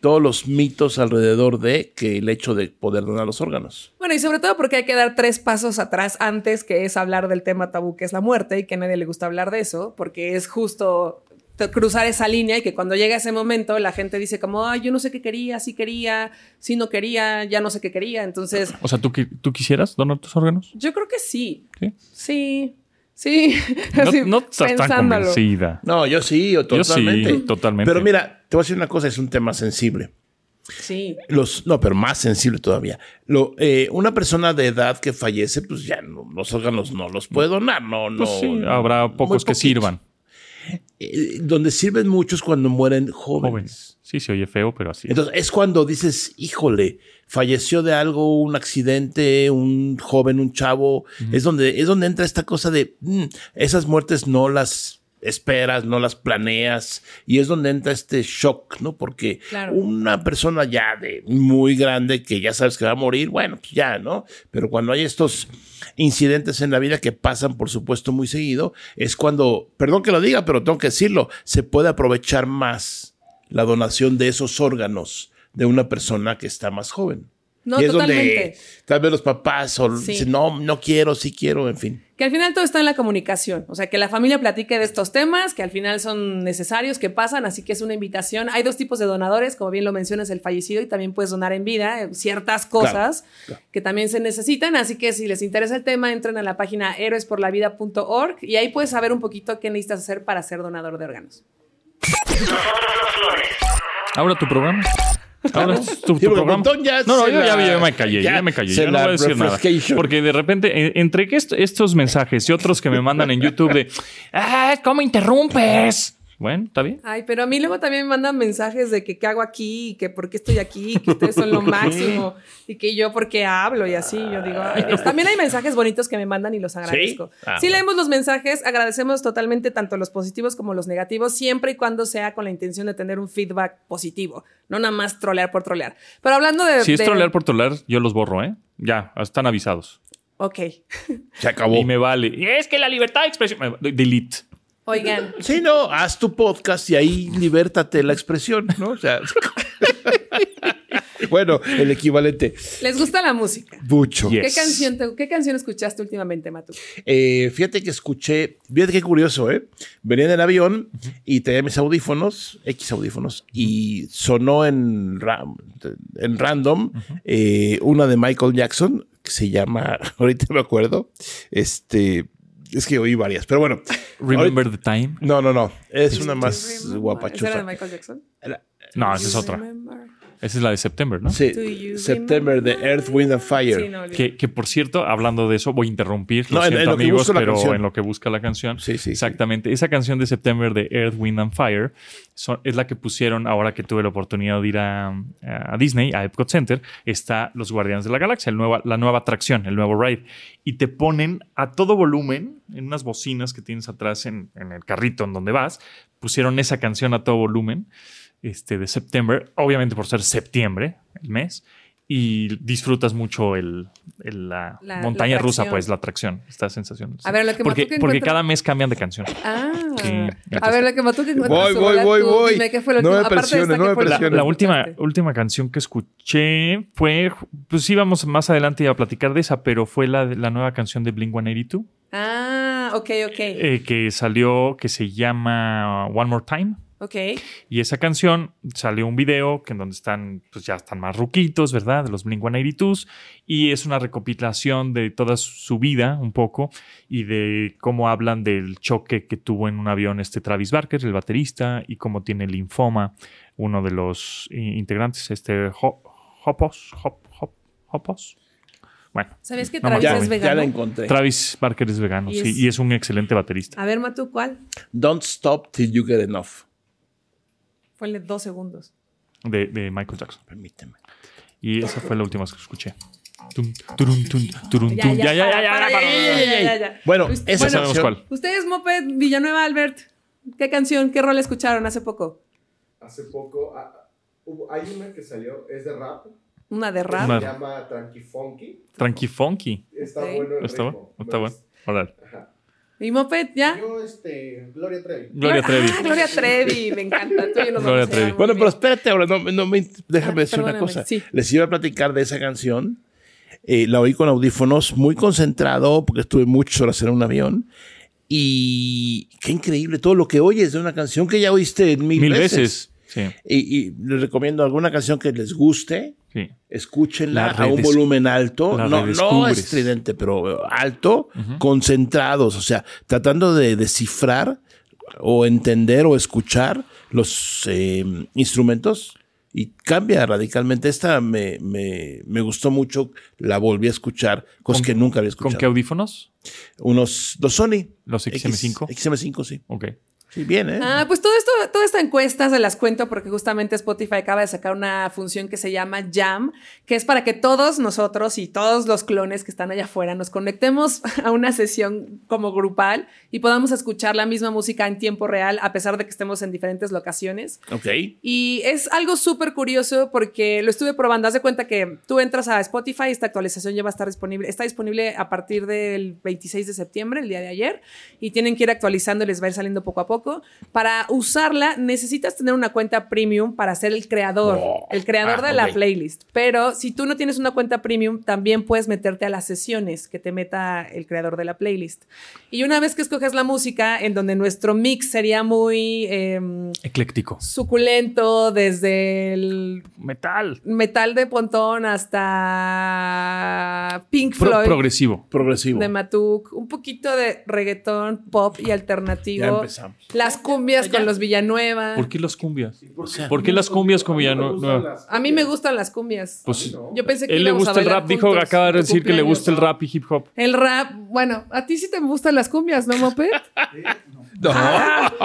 S6: todos los mitos alrededor de que el hecho de poder donar los órganos.
S4: Bueno, y sobre todo porque hay que dar tres pasos atrás antes, que es hablar del tema tabú que es la muerte y que a nadie le gusta hablar de eso, porque es justo cruzar esa línea y que cuando llega ese momento la gente dice como, ay, yo no sé qué quería, si quería, si no quería, ya no sé qué quería. Entonces,
S5: O sea, ¿tú, ¿tú quisieras donar tus órganos?
S4: yo creo que sí.
S5: Sí.
S4: Sí. Sí. [LAUGHS]
S5: No, no estás tan convencida.
S6: No, yo sí,
S5: Yo sí,
S6: totalmente.
S5: totalmente.
S6: Pero mira, te voy a decir una cosa, es un tema sensible.
S4: Sí.
S6: Los, no, pero más sensible todavía. Lo, eh, una persona de edad que fallece, pues ya no, los órganos no los puede donar, no, no.
S5: Pues sí, habrá pocos que sirvan.
S6: Eh, donde sirven muchos cuando mueren jóvenes.
S5: Jóvenes. Sí, se oye feo, pero así. es.
S6: Entonces es cuando dices, híjole, falleció de algo, un accidente, un joven, un chavo. Es donde es donde entra esta cosa de mm, esas muertes no las esperas, no las planeas y es donde entra este shock, ¿no? Porque
S4: Claro.
S6: una persona ya de muy grande que ya sabes que va a morir, bueno, pues ya, ¿no? Pero cuando hay estos incidentes en la vida que pasan, por supuesto, muy seguido, es cuando, perdón que lo diga, pero tengo que decirlo, se puede aprovechar más la donación de esos órganos de una persona que está más joven.
S4: No,
S6: y es
S4: totalmente.
S6: donde tal vez los papás o
S4: Sí.
S6: dicen, no, no quiero, sí quiero, en fin.
S4: Que al final todo está en la comunicación, o sea, que la familia platique de estos temas, que al final son necesarios, que pasan, así que es una invitación. Hay dos tipos de donadores, como bien lo mencionas, el fallecido y también puedes donar en vida eh, ciertas cosas
S6: claro.
S4: que también se necesitan, así que si les interesa el tema, entren a la página héroesporlavida.org y ahí puedes saber un poquito qué necesitas hacer para ser donador de órganos.
S5: Ahora tu programa. Ahora es tu, programa.
S6: Ya
S5: no, no, yo ya,
S6: la-
S5: ya me callé, ya,
S6: ya
S5: me callé. Yo no voy a decir nada. Porque de repente, en- entre que est- estos mensajes y otros que me mandan en YouTube de, ¡ah, cómo interrumpes! Bueno, está bien.
S4: Ay, pero a mí luego también me mandan mensajes de que qué hago aquí, y que por qué estoy aquí, que ustedes son lo [LAUGHS] máximo y que yo por qué hablo y así. Yo digo, ay, Dios. también hay mensajes bonitos que me mandan y los agradezco.
S6: ¿Sí? Ah,
S4: sí,
S6: bueno.
S4: leemos los mensajes, agradecemos totalmente tanto los positivos como los negativos, siempre y cuando sea con la intención de tener un feedback positivo, no nada más trolear por trolear. Pero hablando de.
S5: Si es
S4: de-
S5: trolear por trolear, yo los borro, ¿eh? Ya, están avisados.
S4: Ok.
S6: Se acabó.
S5: Y me vale. Y es que la libertad de expresión. Delete.
S4: Oigan, [LAUGHS]
S6: Sí, no, haz tu podcast y ahí libértate la expresión, ¿no? O sea. [LAUGHS] bueno, el equivalente.
S4: ¿les gusta la música?
S6: Mucho.
S5: Yes.
S4: ¿Qué canción, te- ¿Qué canción escuchaste últimamente, Matu?
S6: Eh, fíjate que escuché, fíjate qué curioso, ¿eh? Venía en el avión y tenía mis audífonos, X audífonos, y sonó en, ra- en random eh, una de Michael Jackson que se llama, [LAUGHS] ahorita me acuerdo, este, es que oí varias, pero bueno.
S5: Remember
S6: ahorita-
S5: the time.
S6: no, no, no, es una más
S4: ¿Esa era de. Michael Jackson?
S5: No, esa es otra.
S4: remember?
S5: Esa es la de September, ¿no?
S6: Sí, September de? Earth, Wind and Fire.
S4: Sí, no, olvidé.
S5: Que, que, por cierto, hablando de eso, voy a interrumpir. Lo
S6: No,
S5: siento,
S6: en lo que
S5: amigos, pero
S6: canción.
S5: en lo que busca la canción.
S6: Sí, sí, sí.
S5: Exactamente. Esa canción de September de Earth, Wind and Fire son- es la que pusieron ahora que tuve la oportunidad de ir a, a Disney, a Epcot Center. Está Los Guardianes de la Galaxia, el nueva, la nueva atracción, el nuevo ride. Y te ponen a todo volumen en unas bocinas que tienes atrás en, en el carrito en donde vas. Pusieron esa canción a todo volumen este, de September, obviamente por ser septiembre, el mes, y disfrutas mucho el, el- la,
S4: La-
S5: montaña
S4: la
S5: rusa, pues, la atracción, esta sensación.
S4: A ver, lo que
S5: porque, porque cada mes cambian de canción.
S4: Ah,
S5: Sí,
S4: a ver, lo que Matu que encuentras
S6: Voy, voy, voy,
S4: tú
S6: voy.
S4: Dime qué fue lo
S6: No
S4: último.
S6: me presione, no
S4: ¿qué
S6: me
S4: fue lo
S5: La, última, última canción que escuché fue, pues íbamos más adelante a platicar de esa, pero fue la, la nueva canción de Blink 182,
S4: Ah, ok, ok.
S5: eh, que salió, que se llama One More Time.
S4: Ok.
S5: Y esa canción salió un video que en donde están, pues ya están más ruquitos, ¿verdad? De los Blink 182. Y es una recopilación de toda su vida, un poco, y de cómo hablan del choque que tuvo en un avión este Travis Barker, el baterista, y cómo tiene linfoma, uno de los eh, integrantes, este Ho- Hopos, Hop, Hop, Hopos. Bueno,
S4: ¿Sabías que
S5: No
S4: Travis es vegano?
S6: ya la encontré.
S5: Travis Barker es vegano,
S4: Y
S5: sí,
S4: es-
S5: y es un excelente baterista.
S4: A ver, Matu, ¿cuál?
S6: Don't stop till you get enough.
S4: Ponle dos segundos.
S5: De, de Michael Jackson.
S6: Permíteme.
S5: Y esa fue la última que escuché.
S4: Ya,
S5: tum.
S4: ya,
S5: Ya, ya.
S6: Bueno, esa
S5: Ya sabemos cuál.
S4: Ustedes, Moped, Villanueva, Albert, ¿qué canción, qué rol escucharon hace poco?
S8: Hace poco ah, hubo- hay una que salió, es de rap,
S4: Una de rap.
S5: Una-
S8: se llama Tranqui Funky.
S5: Tranqui Funky.
S8: Está bueno el
S5: Está
S8: ritmo,
S5: bueno, está bueno. Órale.
S8: Ajá.
S4: ¿Y Moped, ya?
S8: Yo, este, Gloria Trevi.
S5: Gloria Trevi.
S4: Ah, Gloria Trevi, me encanta. Tú y yo nos
S5: Gloria
S4: vamos a llevar
S5: Trevi.
S6: Bueno,
S4: bien.
S6: pero espérate ahora, no, no me, déjame
S4: Ah,
S6: decir una cosa.
S4: sí.
S6: Les iba a platicar de esa canción. Eh, la oí con audífonos, muy concentrado, porque estuve muchas horas en un avión. Y qué increíble todo lo que oyes de una canción que ya oíste mil,
S5: Mil
S6: veces.
S5: veces. Sí,
S6: Y, y les recomiendo alguna canción que les guste.
S5: sí.
S6: Escúchenla
S5: La
S6: a un volumen alto, no, no estridente, pero alto, concentrados, o sea, tratando de descifrar o entender o escuchar los eh, instrumentos y cambia radicalmente. Esta me, me, me gustó mucho, la volví a escuchar, cosas
S5: ¿Con-
S6: que nunca había
S5: ¿Con
S6: escuchado.
S5: qué audífonos?
S6: Unos, los Sony.
S5: Los XM5.
S6: X- XM5, sí.
S5: Ok.
S6: Sí, bien, ¿eh?
S4: Ah, pues todo esto, toda esta encuesta se las cuento porque justamente Spotify acaba de sacar una función que se llama Jam, que es para que todos nosotros y todos los clones que están allá afuera nos conectemos [LAUGHS] a una sesión como grupal y podamos escuchar la misma música en tiempo real a pesar de que estemos en diferentes locaciones.
S6: Ok.
S4: Y es algo súper curioso porque lo estuve probando. Haz de cuenta que tú entras a Spotify, esta actualización ya va a estar disponible. Está disponible a partir del 26 de septiembre, el día de ayer, y tienen que ir actualizando y les va a ir saliendo poco a poco. Para usarla necesitas tener una cuenta premium para ser el creador, el creador
S6: Ah,
S4: de la playlist. Pero si tú no tienes una cuenta premium, también puedes meterte a las sesiones que te meta el creador de la playlist. Y una vez que escoges la música, en donde nuestro mix sería muy... em,
S5: Ecléctico.
S4: suculento desde el
S5: Metal.
S4: metal de Pontón hasta Pink
S5: Pro-
S4: Floyd
S5: progresivo.
S6: Progresivo.
S4: de Matuk, un poquito de reggaetón, pop y alternativo.
S6: Ya empezamos.
S4: Las cumbias con los Villanueva.
S5: ¿Por qué las cumbias?
S6: sea,
S5: ¿Por qué las cumbias con Villanueva?
S4: A mí me gustan las cumbias.
S5: Pues
S4: Yo pensé que
S5: él le gusta el rap. Dijo, acaba de decir que le gusta el rap y hip hop.
S4: El rap, bueno, a ti sí te gustan las cumbias, ¿no, Moped? [LAUGHS]
S6: No.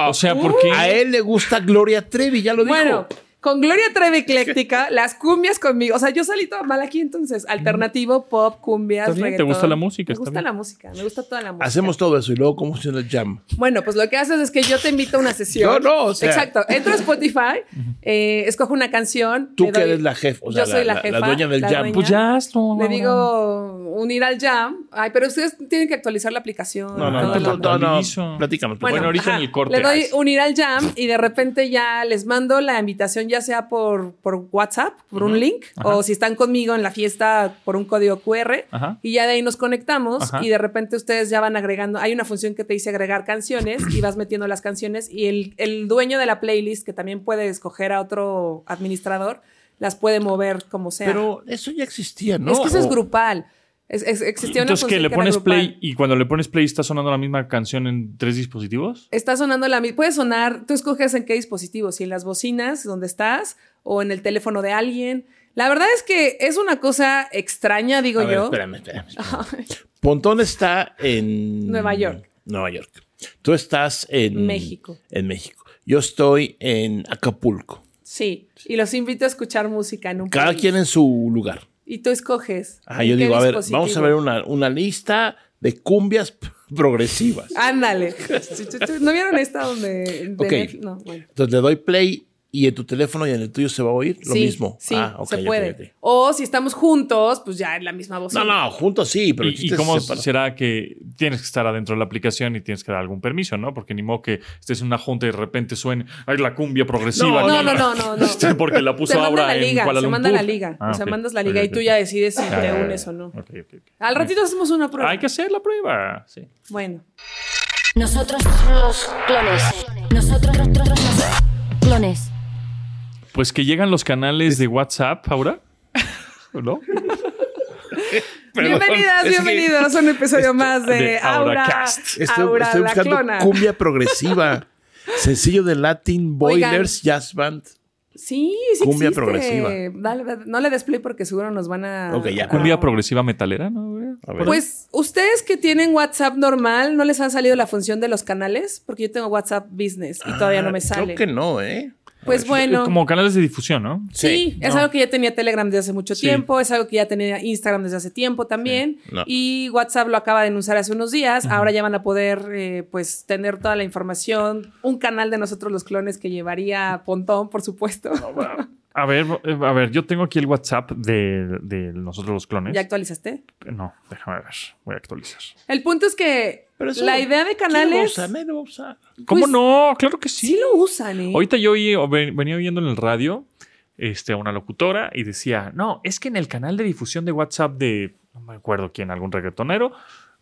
S5: O sea, ¿por qué?
S6: A él le gusta Gloria Trevi, ya lo dijo.
S4: Bueno, con Gloria Trevi ecléctica, las cumbias conmigo. O sea, yo salí toda mal aquí entonces. Alternativo, pop, cumbias,
S5: Está bien, te gusta la música,
S4: Me
S5: está
S4: gusta
S5: bien.
S4: la música, me gusta toda la música.
S6: Hacemos todo eso y luego cómo funciona el jam.
S4: Bueno, pues lo que haces es que yo te invito a una sesión.
S6: Yo no, o sea.
S4: Exacto. Entro a Spotify, [LAUGHS] eh, escojo una canción.
S6: Tú que
S4: doy-
S6: eres la jefa, o sea,
S4: yo soy la,
S6: la- la
S4: jefa.
S6: dueña del jam.
S5: Pues ya hazlo.
S4: Le digo unir al jam. Ay, pero ustedes tienen que actualizar la aplicación.
S6: No, no,
S4: todo
S6: no, no, no, platícanos.
S5: Bueno, ahorita
S4: ajá,
S5: en el corte.
S4: Le doy unir al jam y de repente ya les mando la invitación, ya sea por, por WhatsApp, por un link,
S5: Ajá.
S4: o si están conmigo en la fiesta por un código QR.
S5: Ajá.
S4: Y ya de ahí nos conectamos
S5: Ajá.
S4: y de repente ustedes ya van agregando. Hay una función que te dice agregar canciones y vas metiendo las canciones y el, el dueño de la playlist, que también puede escoger a otro administrador, las puede mover como sea.
S6: Pero eso ya existía, ¿no?
S4: es que eso es grupal. Es, es- existía una
S5: Entonces, que le pones play y cuando le pones play está sonando la misma canción en tres dispositivos.
S4: Está sonando la misma. Puede sonar, tú escoges en qué dispositivo, si en las bocinas donde estás o en el teléfono de alguien. La verdad es que es una cosa extraña, digo
S6: A ver,
S4: yo.
S6: espérame, espérame. espérame. Pontón está en...
S4: Nueva York.
S6: Nueva York. Tú estás en...
S4: México.
S6: En México. Yo estoy en Acapulco.
S4: Sí, y los invito a escuchar música en un
S6: Cada quien en su lugar.
S4: Y tú escoges.
S6: Ah, yo digo, a ver, vamos a ver una, una lista de cumbias progresivas.
S4: Ándale. [LAUGHS] ¿No vieron esta donde... de
S6: Ok.
S4: No, bueno.
S6: Entonces le doy play y en tu teléfono y en el tuyo se va a oír lo
S4: Sí,
S6: mismo.
S4: Sí,
S6: Ah, ok,
S4: se puede. O si estamos juntos, pues ya en la misma voz.
S6: No, no, juntos sí, pero
S5: ¿Y, y cómo será que tienes que estar adentro de la aplicación y tienes que dar algún permiso, ¿no? Porque ni modo que estés en una junta y de repente suene ay, la cumbia progresiva.
S6: No,
S4: No, no, no, no, no. [LAUGHS]
S5: Este, Porque la puso
S4: se manda
S5: Aura
S4: la liga,
S5: en Kuala
S4: se manda la liga.
S5: Ah,
S4: o sea, mandas la liga y tú ya decides si
S5: Ya,
S4: te unes o no.
S5: Ok, ok, ok.
S4: Al ratito hacemos una prueba.
S5: Hay que hacer la prueba. Sí.
S4: Bueno.
S3: Nosotros los clones. Nosotros los clones.
S5: Pues que llegan los canales de WhatsApp, Aura. ¿No? [LAUGHS]
S6: Perdón,
S4: Bienvenidas,
S6: es que
S4: bienvenidos a un episodio más de,
S5: de
S4: Aura,
S5: AuraCast.
S6: Estoy,
S4: Aura
S6: estoy
S4: la
S6: buscando cumbia progresiva. [LAUGHS] Sencillo de Latin
S4: Oigan.
S6: Boilers Jazz Band.
S4: Sí, sí
S6: Cumbia
S4: existe.
S6: progresiva.
S4: Dale, dale, no le des play porque seguro nos van a...
S6: Ok, ya.
S5: Cumbia progresiva metalera, ¿no?
S6: A ver.
S4: Pues ustedes que tienen WhatsApp normal, ¿no les ha salido la función de los canales? Porque yo tengo WhatsApp Business y todavía no me
S6: Ah,
S4: sale.
S6: Creo que no, ¿eh?
S4: Pues bueno.
S5: Como canales de difusión, ¿no?
S4: Sí, es
S5: no.
S4: algo que ya tenía Telegram desde hace mucho
S5: Sí.
S4: tiempo, es algo que ya tenía Instagram desde hace tiempo también,
S6: Sí, no.
S4: y WhatsApp lo acaba de anunciar hace unos días, ahora ya van a poder eh, pues tener toda la información, un canal de nosotros los clones que llevaría Pontón, por supuesto.
S5: A ver, eh, a ver, yo tengo aquí el WhatsApp de, de nosotros los clones.
S4: ¿Ya actualizaste?
S5: No, déjame ver. Voy a actualizar.
S4: El punto es que
S6: Pero eso-
S4: la idea de
S6: ¿Quién lo va a
S4: canales
S6: lo usar.
S5: ¿Cómo
S4: Pues,
S5: no? Claro que sí.
S4: sí lo usan, ¿eh?
S5: Ahorita yo oí- venía oyendo en el radio este, a una locutora y decía, no, es que en el canal de difusión de WhatsApp de, no me acuerdo quién, algún reggaetonero,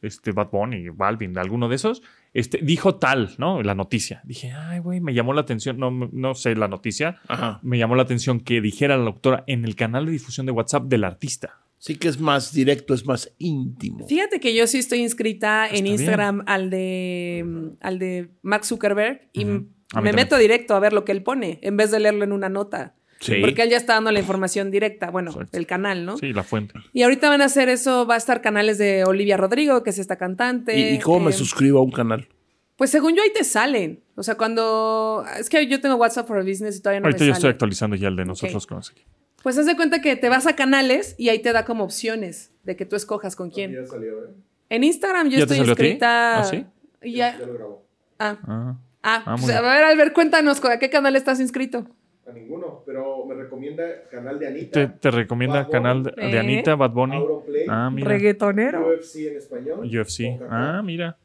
S5: este, Bad Bunny, Balvin, alguno de esos, este, dijo tal, ¿no? La noticia. Dije, ay, güey, me llamó la atención, no, no sé la noticia,
S6: Ajá.
S5: me llamó la atención que dijera la locutora en el canal de difusión de WhatsApp del artista.
S6: Sí que es más directo, es más íntimo.
S4: Fíjate que yo sí estoy inscrita en
S5: bien.
S4: Instagram al de al de Mark Zuckerberg y me
S5: también.
S4: meto directo a ver lo que él pone en vez de leerlo en una nota.
S6: Sí.
S4: Porque él ya está dando la información directa, bueno,
S5: Exacto.
S4: el canal, ¿no?
S5: Sí, la fuente.
S4: Y ahorita van a hacer eso, va a estar canales de Olivia Rodrigo, que es esta cantante.
S6: ¿Y, y cómo me
S4: eh,
S6: suscribo a un canal?
S4: Pues según yo ahí te salen. O sea, cuando... Es que yo tengo WhatsApp for Business y todavía no
S5: Ahorita
S4: me
S5: yo
S4: sale.
S5: estoy actualizando ya el de nosotros
S4: Ok.
S5: los clones aquí.
S4: Pues haz de cuenta que te vas a canales y ahí te da como opciones de que tú escojas con quién.
S8: Ya salió, ¿eh?
S4: En Instagram yo
S5: ¿Ya te
S4: estoy
S5: salió
S4: inscrita...
S5: ¿Ah, sí?
S4: y ya-
S8: Ya lo grabó.
S4: ah,
S5: Ah.
S4: Ah,
S5: Ah,
S4: pues, a ver, Albert, cuéntanos, ¿a qué canal estás inscrito?
S8: A ninguno, pero me recomienda canal de Anita.
S5: Te, te recomienda
S8: Bad
S5: canal de, de
S4: Eh.
S5: Anita, Bad Bunny.
S8: Auronplay.
S5: Ah, mira.
S4: Reggaetonero.
S8: UFC en español.
S5: UFC. Ah, mira.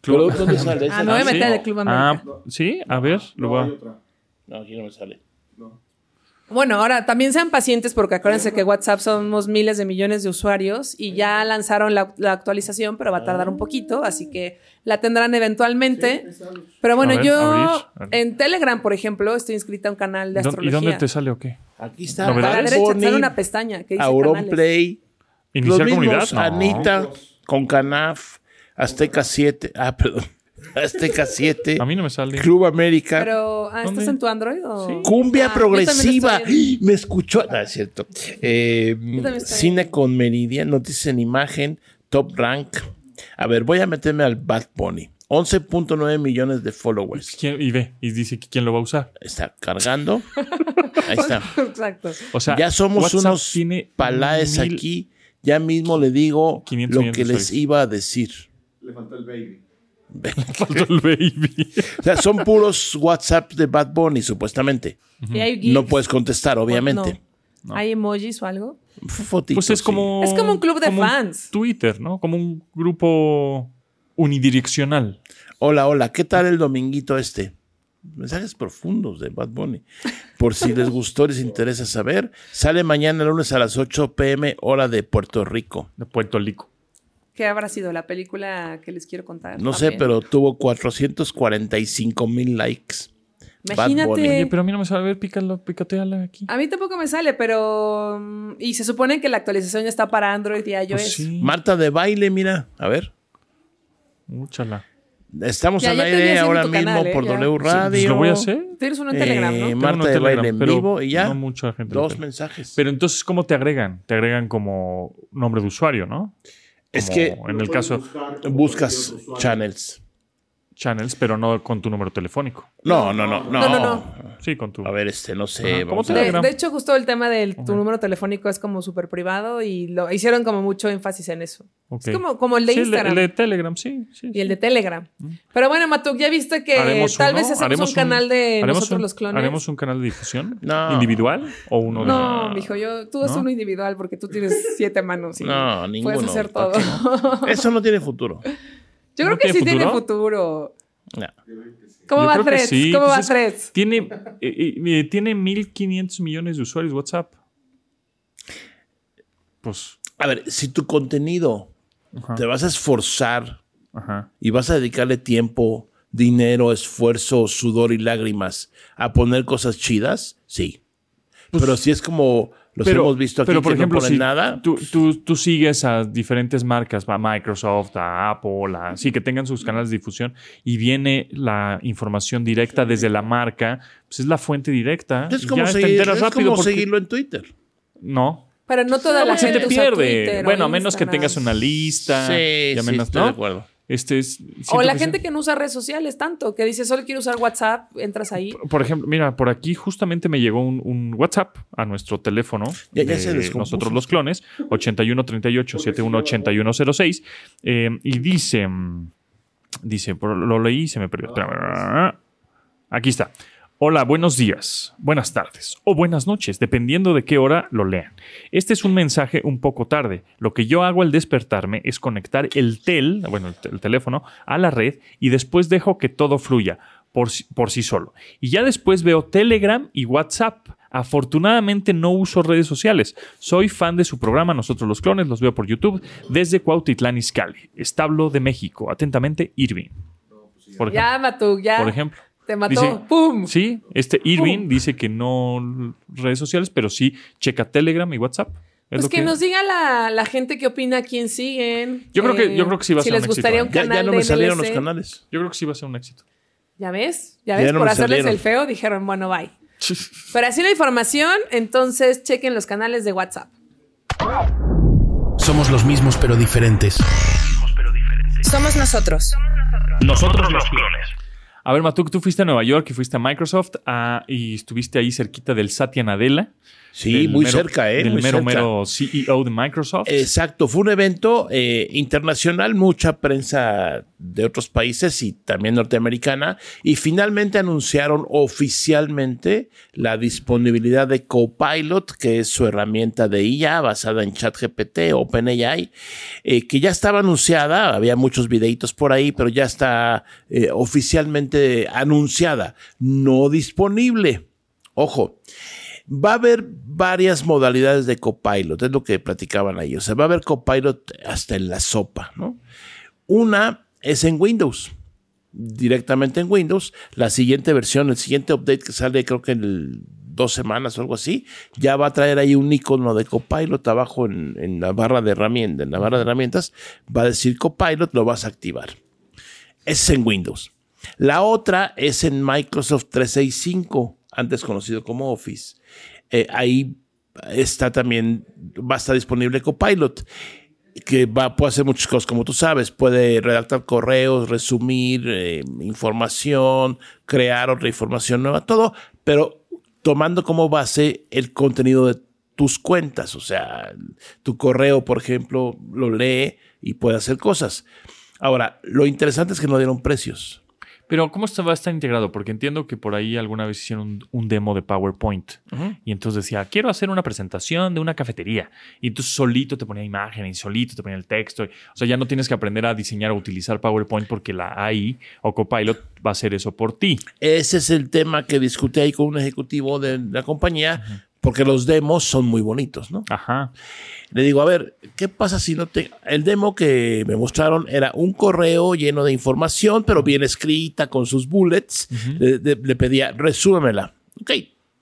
S6: ¿Pero dónde sale
S4: Ah,
S6: ese?
S4: me voy a
S5: Ah,
S4: meter al Club América.
S5: Ah, sí, a ver, lo
S8: No,
S5: voy
S8: hay
S5: a...
S8: otra.
S6: No, aquí no me sale.
S4: Bueno, ahora también sean pacientes porque acuérdense que WhatsApp somos miles de millones de usuarios y ya lanzaron la, la actualización, pero va a tardar un poquito, así que la tendrán eventualmente. Pero bueno,
S5: ver,
S4: yo
S5: abrir.
S4: en Telegram, por ejemplo, estoy inscrita a un canal de
S5: ¿Dó- ¿Y
S4: astrología.
S5: dónde te sale o qué?
S6: Aquí está.
S4: A la derecha sale una pestaña que dice
S6: Auron
S4: canales.
S6: Play.
S5: ¿Iniciar
S6: los
S5: comunidad?
S6: mismos,
S5: No.
S6: Anita, con Canaf, Azteca 7. Ah, perdón. [LAUGHS] Azteca 7.
S5: A mí no me sale.
S6: Club América.
S4: Pero, ah, ¿estás en tu Android o...?
S5: Sí.
S6: Cumbia
S4: Ah,
S6: progresiva. [GASPS] Me escuchó. No, es cierto. Eh, cine con Meridian, noticias en imagen, Top Rank. A ver, voy a meterme al Bad Bunny. 11.9 millones de followers.
S5: ¿Quién- y ve, y dice que quién lo va a usar.
S6: Está cargando. [LAUGHS] Ahí está.
S4: Exacto.
S5: O sea,
S6: ya somos
S5: WhatsApp
S6: unos
S5: tiene
S6: palaes
S5: mil-
S6: aquí. Ya mismo le digo
S5: 500
S6: lo que les iba a decir.
S8: Le faltó el baby. [LAUGHS]
S5: Faltó el baby.
S6: O sea, son puros WhatsApp de Bad Bunny, supuestamente.
S4: ¿Y hay GIFs?
S6: No puedes contestar, obviamente.
S4: No. ¿Hay emojis o algo?
S6: Fotitos,
S5: Pues es
S6: sí.
S5: como.
S4: Es como un club de
S5: como un
S4: fans.
S5: Twitter, ¿no? Como un grupo unidireccional.
S6: Hola, hola, ¿qué tal el dominguito este? Mensajes profundos de Bad Bunny. Por si les gustó, les interesa saber. Sale mañana lunes a las 8 pm, hora de Puerto Rico.
S5: De Puerto Rico.
S4: ¿Qué habrá sido la película que les quiero contar?
S6: No sé, pero tuvo 445 mil likes.
S4: Imagínate.
S5: Oye, pero a mí no me sabe. A ver, pícalo, picoteala aquí.
S4: A mí tampoco me sale, pero. mm, Y se supone que la actualización ya está para Android y iOS.
S5: Pues sí.
S6: Marta de baile, mira, a ver.
S5: Úchala.
S6: Estamos
S4: Ya,
S6: al aire ahora mismo
S4: canal, ¿eh?
S6: por
S4: Ya.
S6: W
S5: Pues
S6: Radio.
S5: lo voy a hacer.
S4: Tienes uno en Telegram,
S6: Eh,
S4: ¿no?
S5: Tengo
S6: Marta
S5: uno
S6: de baile en vivo y ya.
S5: No mucha gente.
S6: Dos mensajes.
S5: Pero entonces, ¿cómo te agregan? Te agregan como nombre de usuario, ¿no?
S6: Es que
S5: En el caso,
S6: buscas channels.
S5: Channels, pero no con tu número telefónico.
S6: No, no, no, no.
S4: No, no, no.
S5: Sí, con tu.
S6: A ver, este, no sé.
S5: Ajá, ¿cómo
S6: vamos
S5: te
S6: a-
S4: De, de hecho, justo el tema del tu número telefónico es como súper privado y lo hicieron como mucho énfasis en eso.
S5: Ok.
S4: Es como, como el de
S5: Sí,
S4: Instagram
S5: El de Telegram, sí. sí,
S4: y el de Telegram. Pero bueno, Matuk, ya viste que
S5: Haremos
S4: tal
S5: uno,
S4: vez hacemos
S5: haremos
S4: un canal de nosotros
S5: un-
S4: los clones.
S5: ¿Haremos un canal de difusión? [LAUGHS]
S6: No.
S5: ¿Individual o uno de.?
S4: No, mijo, yo, tú es
S5: ¿No?
S4: uno individual porque tú tienes siete manos y
S6: No, ninguno.
S4: puedes hacer
S6: ¿Para
S4: todo.
S6: Eso no tiene futuro. [LAUGHS]
S4: Yo
S5: ¿No
S4: creo que
S5: tiene
S4: sí tiene
S5: futuro?
S6: No.
S4: ¿Cómo
S5: Yo
S4: va Threads?
S5: sí,
S4: ¿Cómo
S5: pues
S4: va Threads?
S5: Tiene, eh, eh, eh, tiene 1500 millones de usuarios WhatsApp. Pues.
S6: A ver, si tu contenido
S5: Ajá.
S6: te vas a esforzar
S5: Ajá.
S6: y vas a dedicarle tiempo, dinero, esfuerzo, sudor y lágrimas a poner cosas chidas, sí.
S5: Pues
S6: Pero si es como Los hemos visto aquí
S5: pero por
S6: que
S5: ejemplo,
S6: no ponen
S5: si
S6: nada.
S5: Tú, tú- tú sigues a diferentes marcas, a Microsoft, a Apple, a- sí, que tengan sus canales de difusión y viene la información directa desde la marca, pues es la fuente directa.
S6: Es como,
S5: ya te
S6: seguir-
S5: enteras
S6: es
S5: rápido
S6: como
S5: porque-
S6: seguirlo en Twitter.
S5: No.
S4: Pero no toda la
S5: se
S4: gente
S5: te pierde.
S4: Twitter
S5: bueno, a menos que tengas una lista.
S6: Sí,
S5: y a
S6: sí,
S5: menos,
S6: estoy
S5: ¿no?
S6: de acuerdo.
S5: Este es,
S4: O la
S5: que
S4: gente que no usa redes sociales tanto, que dice solo quiero usar WhatsApp, entras ahí.
S5: Por ejemplo, mira, por aquí justamente me llegó un, un WhatsApp a nuestro teléfono.
S6: Ya- ya
S5: de
S6: se
S5: nosotros los clones, 8138 718106. eh, y dice, dice, por- lo leí y se me perdió. Aquí está. Hola, buenos días, buenas tardes o buenas noches, dependiendo de qué hora lo lean. Este es un mensaje un poco tarde. Lo que yo hago al despertarme es conectar el tel, bueno, el, te- el teléfono, a la red y después dejo que todo fluya por, sí- por sí solo. Y ya después veo Telegram y WhatsApp. Afortunadamente no uso redes sociales. Soy fan de su programa, nosotros los clones, los veo por YouTube desde Cuautitlán Izcalli, establo de México. Atentamente, Irving. Por ejemplo.
S4: Ya.
S5: Por ejemplo.
S4: Te mató.
S5: Dice-
S4: ¡Pum!
S5: Sí, este Irving
S4: ¡Pum!
S5: dice que no redes sociales, pero sí checa Telegram y WhatsApp. Es
S4: Pues
S5: lo
S4: que, nos diga la, la gente qué opina, a quién siguen.
S5: Yo creo que-
S4: Eh,
S5: yo creo que sí va a
S4: si
S5: ser
S4: les
S5: un
S4: gustaría
S5: éxito,
S4: un
S5: ¿eh?
S6: Ya,
S4: canal
S6: ya no
S4: de
S6: me salieron los canales.
S5: Yo creo que sí va a ser un éxito.
S4: ¿Ya ves? ¿Ya
S6: Ya
S4: ves?
S6: no
S4: Por hacerles
S6: salieron.
S4: el feo dijeron, bueno, bye. [LAUGHS] Pero así la información, entonces chequen los canales de WhatsApp.
S7: Somos los mismos pero diferentes.
S1: Somos nosotros.
S5: Nosotros los clones. A ver, Matuk, tú fuiste a Nueva York y fuiste a Microsoft ah, y estuviste ahí cerquita del Satya Nadella.
S6: Sí, muy
S5: mero-
S6: cerca, ¿eh?
S5: Del
S6: Muy
S5: mero,
S6: cerca.
S5: mero CEO de Microsoft.
S6: Exacto, fue un evento eh, internacional, mucha prensa de otros países y también norteamericana, y finalmente anunciaron oficialmente la disponibilidad de Copilot, que es su herramienta de IA basada en ChatGPT, OpenAI, eh, que ya estaba anunciada, había muchos videitos por ahí, pero ya está eh, oficialmente anunciada, no disponible. Ojo, Va a haber varias modalidades de Copilot, es lo que platicaban ahí. O sea, va a haber Copilot hasta en la sopa, ¿no? Una es en Windows, directamente en Windows. La siguiente versión, el siguiente update que sale creo que en dos semanas o algo así, ya va a traer ahí un icono de Copilot abajo en, en la barra de herramientas. En la barra de herramientas va a decir Copilot, lo vas a activar. Es en Windows. La otra es en Microsoft 365, antes conocido como Office. Eh, ahí está también, va a estar disponible Copilot, que va, puede hacer muchas cosas, como tú sabes. Puede redactar correos, resumir eh, información, crear otra información nueva, todo, pero tomando como base el contenido de tus cuentas. O sea, tu correo, por ejemplo, lo lee y puede hacer cosas. Ahora, lo interesante es que no dieron precios.
S5: Pero ¿cómo está, va a estar integrado? Porque entiendo que por ahí alguna vez hicieron un, un demo de PowerPoint. Y entonces decía, quiero hacer una presentación de una cafetería. Y entonces solito te ponía imagen y solito te ponía el texto. O sea, ya no tienes que aprender a diseñar o utilizar PowerPoint porque la AI o Copilot va a hacer eso por ti.
S6: Ese es el tema que discutí ahí con un ejecutivo de la compañía, porque los demos son muy bonitos, ¿no?
S5: Ajá.
S6: Le digo, a ver, ¿qué pasa si no te... El demo que me mostraron era un correo lleno de información, pero bien escrita, con sus bullets. le, le- le pedía, resúmemela. Ok,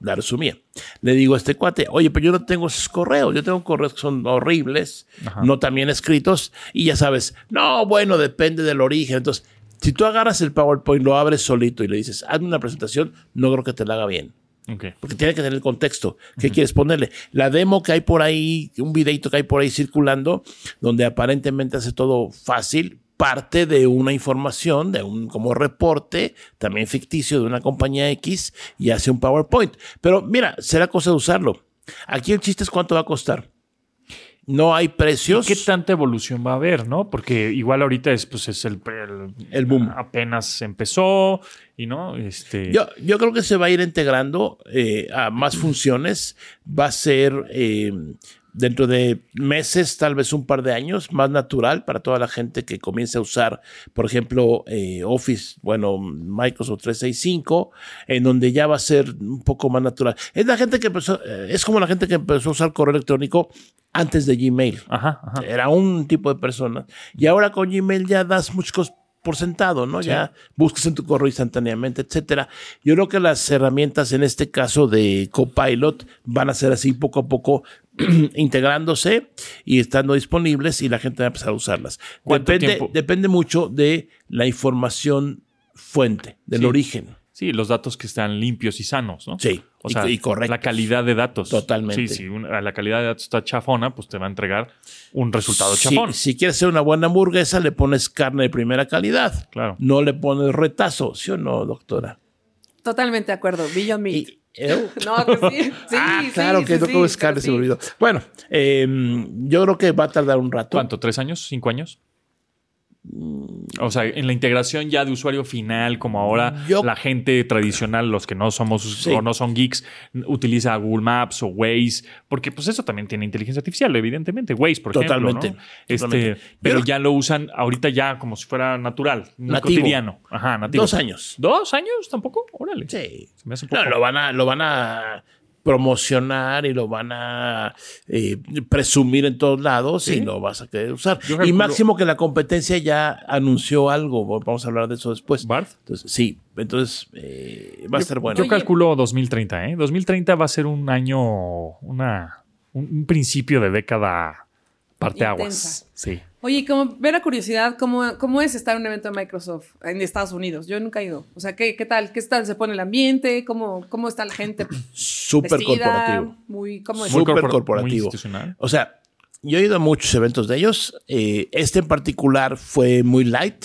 S6: la resumía. Le digo a este cuate, oye, pero yo no tengo esos correos. Yo tengo correos que son horribles, no tan bien escritos. Y ya sabes, no, bueno, depende del origen. Entonces, si tú agarras el PowerPoint, lo abres solito y le dices, hazme una presentación, no creo que te la haga bien.
S5: Ok.
S6: Porque tiene que tener el contexto. ¿Qué quieres ponerle? La demo que hay por ahí, un videito que hay por ahí circulando, donde aparentemente hace todo fácil, parte de una información, de un como reporte, también ficticio de una compañía X, y hace un PowerPoint. Pero mira, será cosa de usarlo. Aquí el chiste es cuánto va a costar. No hay precios.
S5: ¿Qué tanta evolución va a haber, no? Porque igual ahorita es, pues, es el, el,
S6: El boom.
S5: Apenas empezó y no, este.
S6: Yo, yo creo que se va a ir integrando eh, a más funciones. Va a ser eh, dentro de meses, tal vez un par de años, más natural para toda la gente que comience a usar, por ejemplo, eh, Office, bueno, Microsoft 365, en donde ya va a ser un poco más natural. Es la gente que empezó, eh, es como la gente que empezó a usar correo electrónico antes de Gmail.
S5: Ajá, ajá.
S6: Era un tipo de persona. Y ahora con Gmail ya das muchas cosas por sentado, ¿no? Ya buscas en tu correo instantáneamente, etcétera. Yo creo que las herramientas en este caso de Copilot van a ser así poco a poco [CLEARS THROAT] integrándose y estando disponibles y la gente va a empezar a usarlas.
S5: ¿Cuánto
S6: Depende,
S5: tiempo?
S6: depende mucho de la información fuente, del
S5: Sí.
S6: origen.
S5: Sí, los datos que están limpios y sanos, ¿no?
S6: Sí,
S5: O
S6: y-
S5: sea,
S6: y correctos.
S5: la calidad de datos.
S6: Totalmente.
S5: Sí, si una- la calidad de datos está chafona, pues te va a entregar un resultado
S6: Si,
S5: chafón.
S6: si quieres hacer una buena hamburguesa, le pones carne de primera calidad.
S5: Claro.
S6: No le pones retazo, ¿sí o no, doctora?
S4: Totalmente de acuerdo. Beyond Meat.
S6: Y- ¿eh? [LAUGHS]
S4: No, que sí. Sí, [LAUGHS]
S6: ah,
S4: sí,
S6: claro que
S4: sí,
S6: no
S4: sí,
S6: comes
S4: pero
S6: carne, se me olvidó. Bueno, eh, yo creo que va a tardar un rato.
S5: ¿Cuánto? ¿Tres años? ¿Cinco años? O sea, en la integración ya de usuario final, como ahora
S6: Yo-
S5: la gente tradicional, los que no somos
S6: Sí.
S5: o no son geeks, utiliza Google Maps o Waze, porque pues eso también tiene inteligencia artificial, evidentemente. Waze, por
S6: Totalmente,
S5: ejemplo. ¿no? Este,
S6: totalmente.
S5: pero ya lo usan ahorita ya como si fuera natural,
S6: Nativo.
S5: cotidiano. Ajá, nativo.
S6: Dos años.
S5: ¿Dos años? ¿Tampoco? Órale.
S6: Sí.
S5: Se me hace
S6: No,
S5: poco.
S6: lo van a, lo van a promocionar y lo van a eh, presumir en todos lados y lo vas a querer usar.
S5: Yo
S6: Y máximo que la competencia ya anunció algo. Vamos a hablar de eso después.
S5: ¿Barth?
S6: Entonces, sí, entonces eh, va a estar bueno.
S5: Yo calculo 2030, ¿eh? 2030 va a ser un año, una, un, un principio de década parteaguas.
S4: Intensa.
S5: Sí.
S4: Oye, como vera curiosidad, ¿cómo, ¿cómo es estar en un evento de Microsoft en Estados Unidos? Yo nunca he ido. O sea, ¿qué, qué tal? ¿Qué tal se pone el ambiente? ¿Cómo, cómo está la gente? [CLEARS THROAT]
S6: Súper corporativo.
S4: Muy, ¿cómo es?
S6: Súper
S5: corpora-
S6: corporativo.
S5: muy institucional.
S6: O sea, yo he ido a muchos eventos de ellos. Eh, este en particular fue muy light,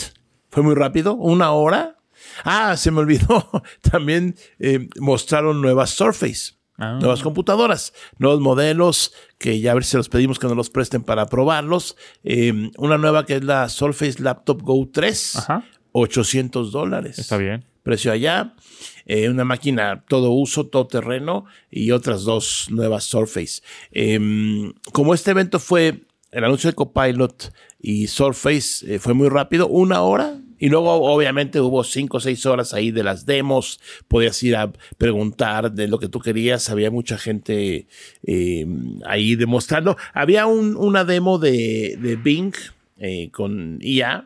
S6: fue muy rápido, una hora. Ah, se me olvidó. [LAUGHS] También eh, mostraron nuevas Surface.
S5: Ah.
S6: Nuevas computadoras, nuevos modelos que ya a ver si los pedimos que nos los presten para probarlos. Eh, una nueva que es la Surface Laptop Go 3,
S5: Ajá.
S6: 800 dólares
S5: Está bien.
S6: precio allá. Eh, una máquina todo uso, todo terreno y otras dos nuevas Surface. Em, como este evento fue el anuncio de Copilot y Surface, eh, fue muy rápido, una hora. Y luego, obviamente, hubo cinco o seis horas ahí de las demos. Podías ir a preguntar de lo que tú querías. Había mucha gente eh, ahí demostrando. Había un- una demo de, de Bing eh, con IA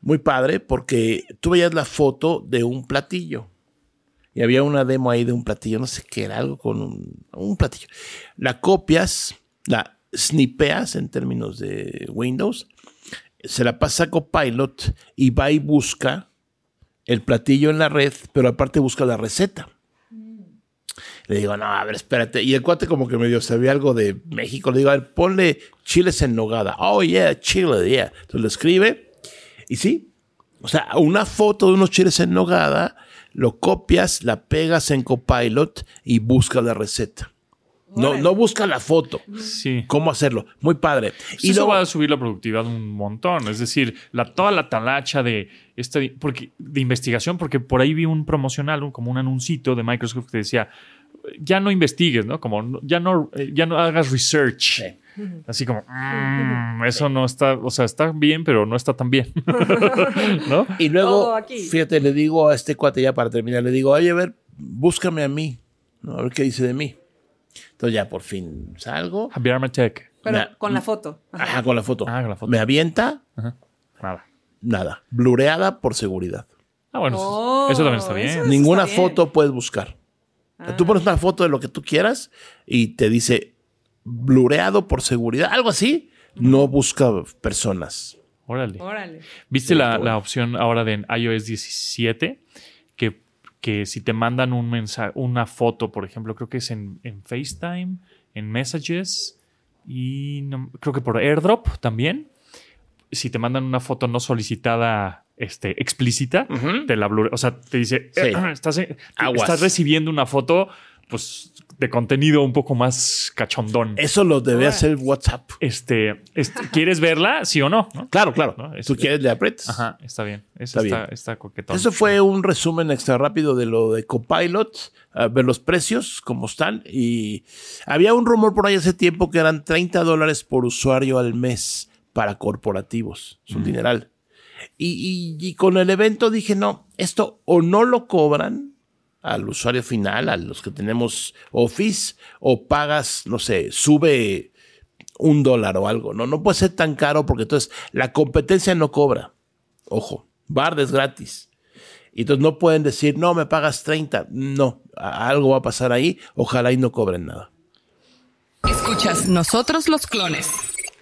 S6: muy padre porque tú veías la foto de un platillo. Y había una demo ahí de un platillo, no sé qué era, algo con un, un platillo. La copias, la snipeas en términos de Windows, se la pasa a Copilot y va y busca el platillo en la red, pero aparte busca la receta. Le digo, no, a ver, espérate. Y el cuate como que medio sabía algo de México. Le digo, a ver, ponle chiles en nogada. Oh, yeah, chile, yeah. Entonces lo escribe y sí, o sea, una foto de unos chiles en nogada, lo copias, la pegas en Copilot y busca la receta. No, no busca la foto.
S5: Sí.
S6: ¿Cómo hacerlo? Muy padre.
S5: Pues
S6: y
S5: eso
S6: luego,
S5: va a subir la productividad un montón. Es decir, la, toda la talacha de, este, porque, de investigación, porque por ahí vi un promocional, un- como un anuncito de Microsoft que decía, ya no investigues, ¿no? Como ya no, eh, ya no hagas research. Así como, "Mm, eso no está, o sea, está bien, pero no está tan bien. [LAUGHS] ¿No?
S6: y luego fíjate, le digo a este cuate ya para terminar, le digo, oye, a ver, búscame a mí, ¿no? a ver qué dice de mí. Entonces ya por fin salgo.
S5: Javier Armatech.
S4: Pero
S6: Na-
S4: con la foto. Ajá.
S6: Ajá, con la foto.
S5: Ah, con la foto.
S6: Me avienta,
S5: Nada.
S6: nada. Blureada por seguridad.
S5: Ah, bueno,
S4: Oh,
S5: eso también está bien.
S4: eso
S6: Ninguna
S4: está bien.
S6: foto puedes buscar. Sea, Tú pones una foto de lo que tú quieras y te dice blureado por seguridad, algo así. No busca personas.
S5: Órale.
S4: Órale.
S5: ¿Viste la, la opción ahora de en iOS 17? Que, si te mandan un mensaje, una foto, por ejemplo, creo que es en, en FaceTime, en Messages y no- creo que por AirDrop también. Si te mandan una foto no solicitada este, explícita, te la blur- O sea, te dice,
S6: Sí. [CLEARS THROAT]
S5: estás, estás recibiendo una foto pues, de contenido un poco más cachondón.
S6: Eso lo debe
S4: Ahora.
S6: hacer WhatsApp.
S5: Este, este, ¿Quieres verla? ¿Sí o no? ¿No?
S6: Claro, claro.
S5: No,
S6: Tú
S5: este-
S6: quieres, le aprietas.
S5: Ajá, está bien. Eso
S6: Está
S5: está,
S6: bien.
S5: está coquetón.
S6: Eso fue un resumen extra rápido de lo de Copilot, a ver los precios, cómo están. Y había un rumor por ahí hace tiempo que eran 30 dólares por usuario al mes para corporativos. Es un dineral. Y, y- y con el evento dije, no, esto o no lo cobran al usuario final, a los que tenemos Office, o pagas, no sé, sube un dólar o algo. No, no puede ser tan caro porque entonces la competencia no cobra. Ojo, Bard es gratis. Y entonces no pueden decir, no, me pagas 30. No, algo va a pasar ahí. Ojalá y no cobren nada.
S9: Escuchas Nosotros los clones.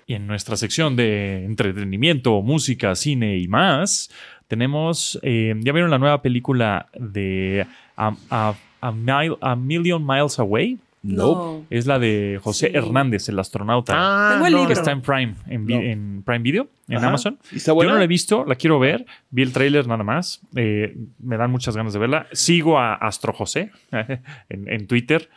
S5: Y en nuestra sección de entretenimiento, música, cine y más, tenemos. eh, ¿Ya vieron la nueva película de A, A- A Mile- A Million Miles Away?
S4: No.
S5: Es la de José
S4: Sí.
S5: Hernández, el astronauta.
S6: Ah,
S4: Tengo el
S6: no,
S5: que está en Prime, en, vi-
S6: No.
S5: en Prime Video, en
S6: Ajá.
S5: Amazon.
S6: ¿Y está buena?
S5: Yo no la he visto, la quiero ver. Vi el tráiler nada más. Eh, me dan muchas ganas de verla. Sigo a Astro José [LAUGHS] en, en Twitter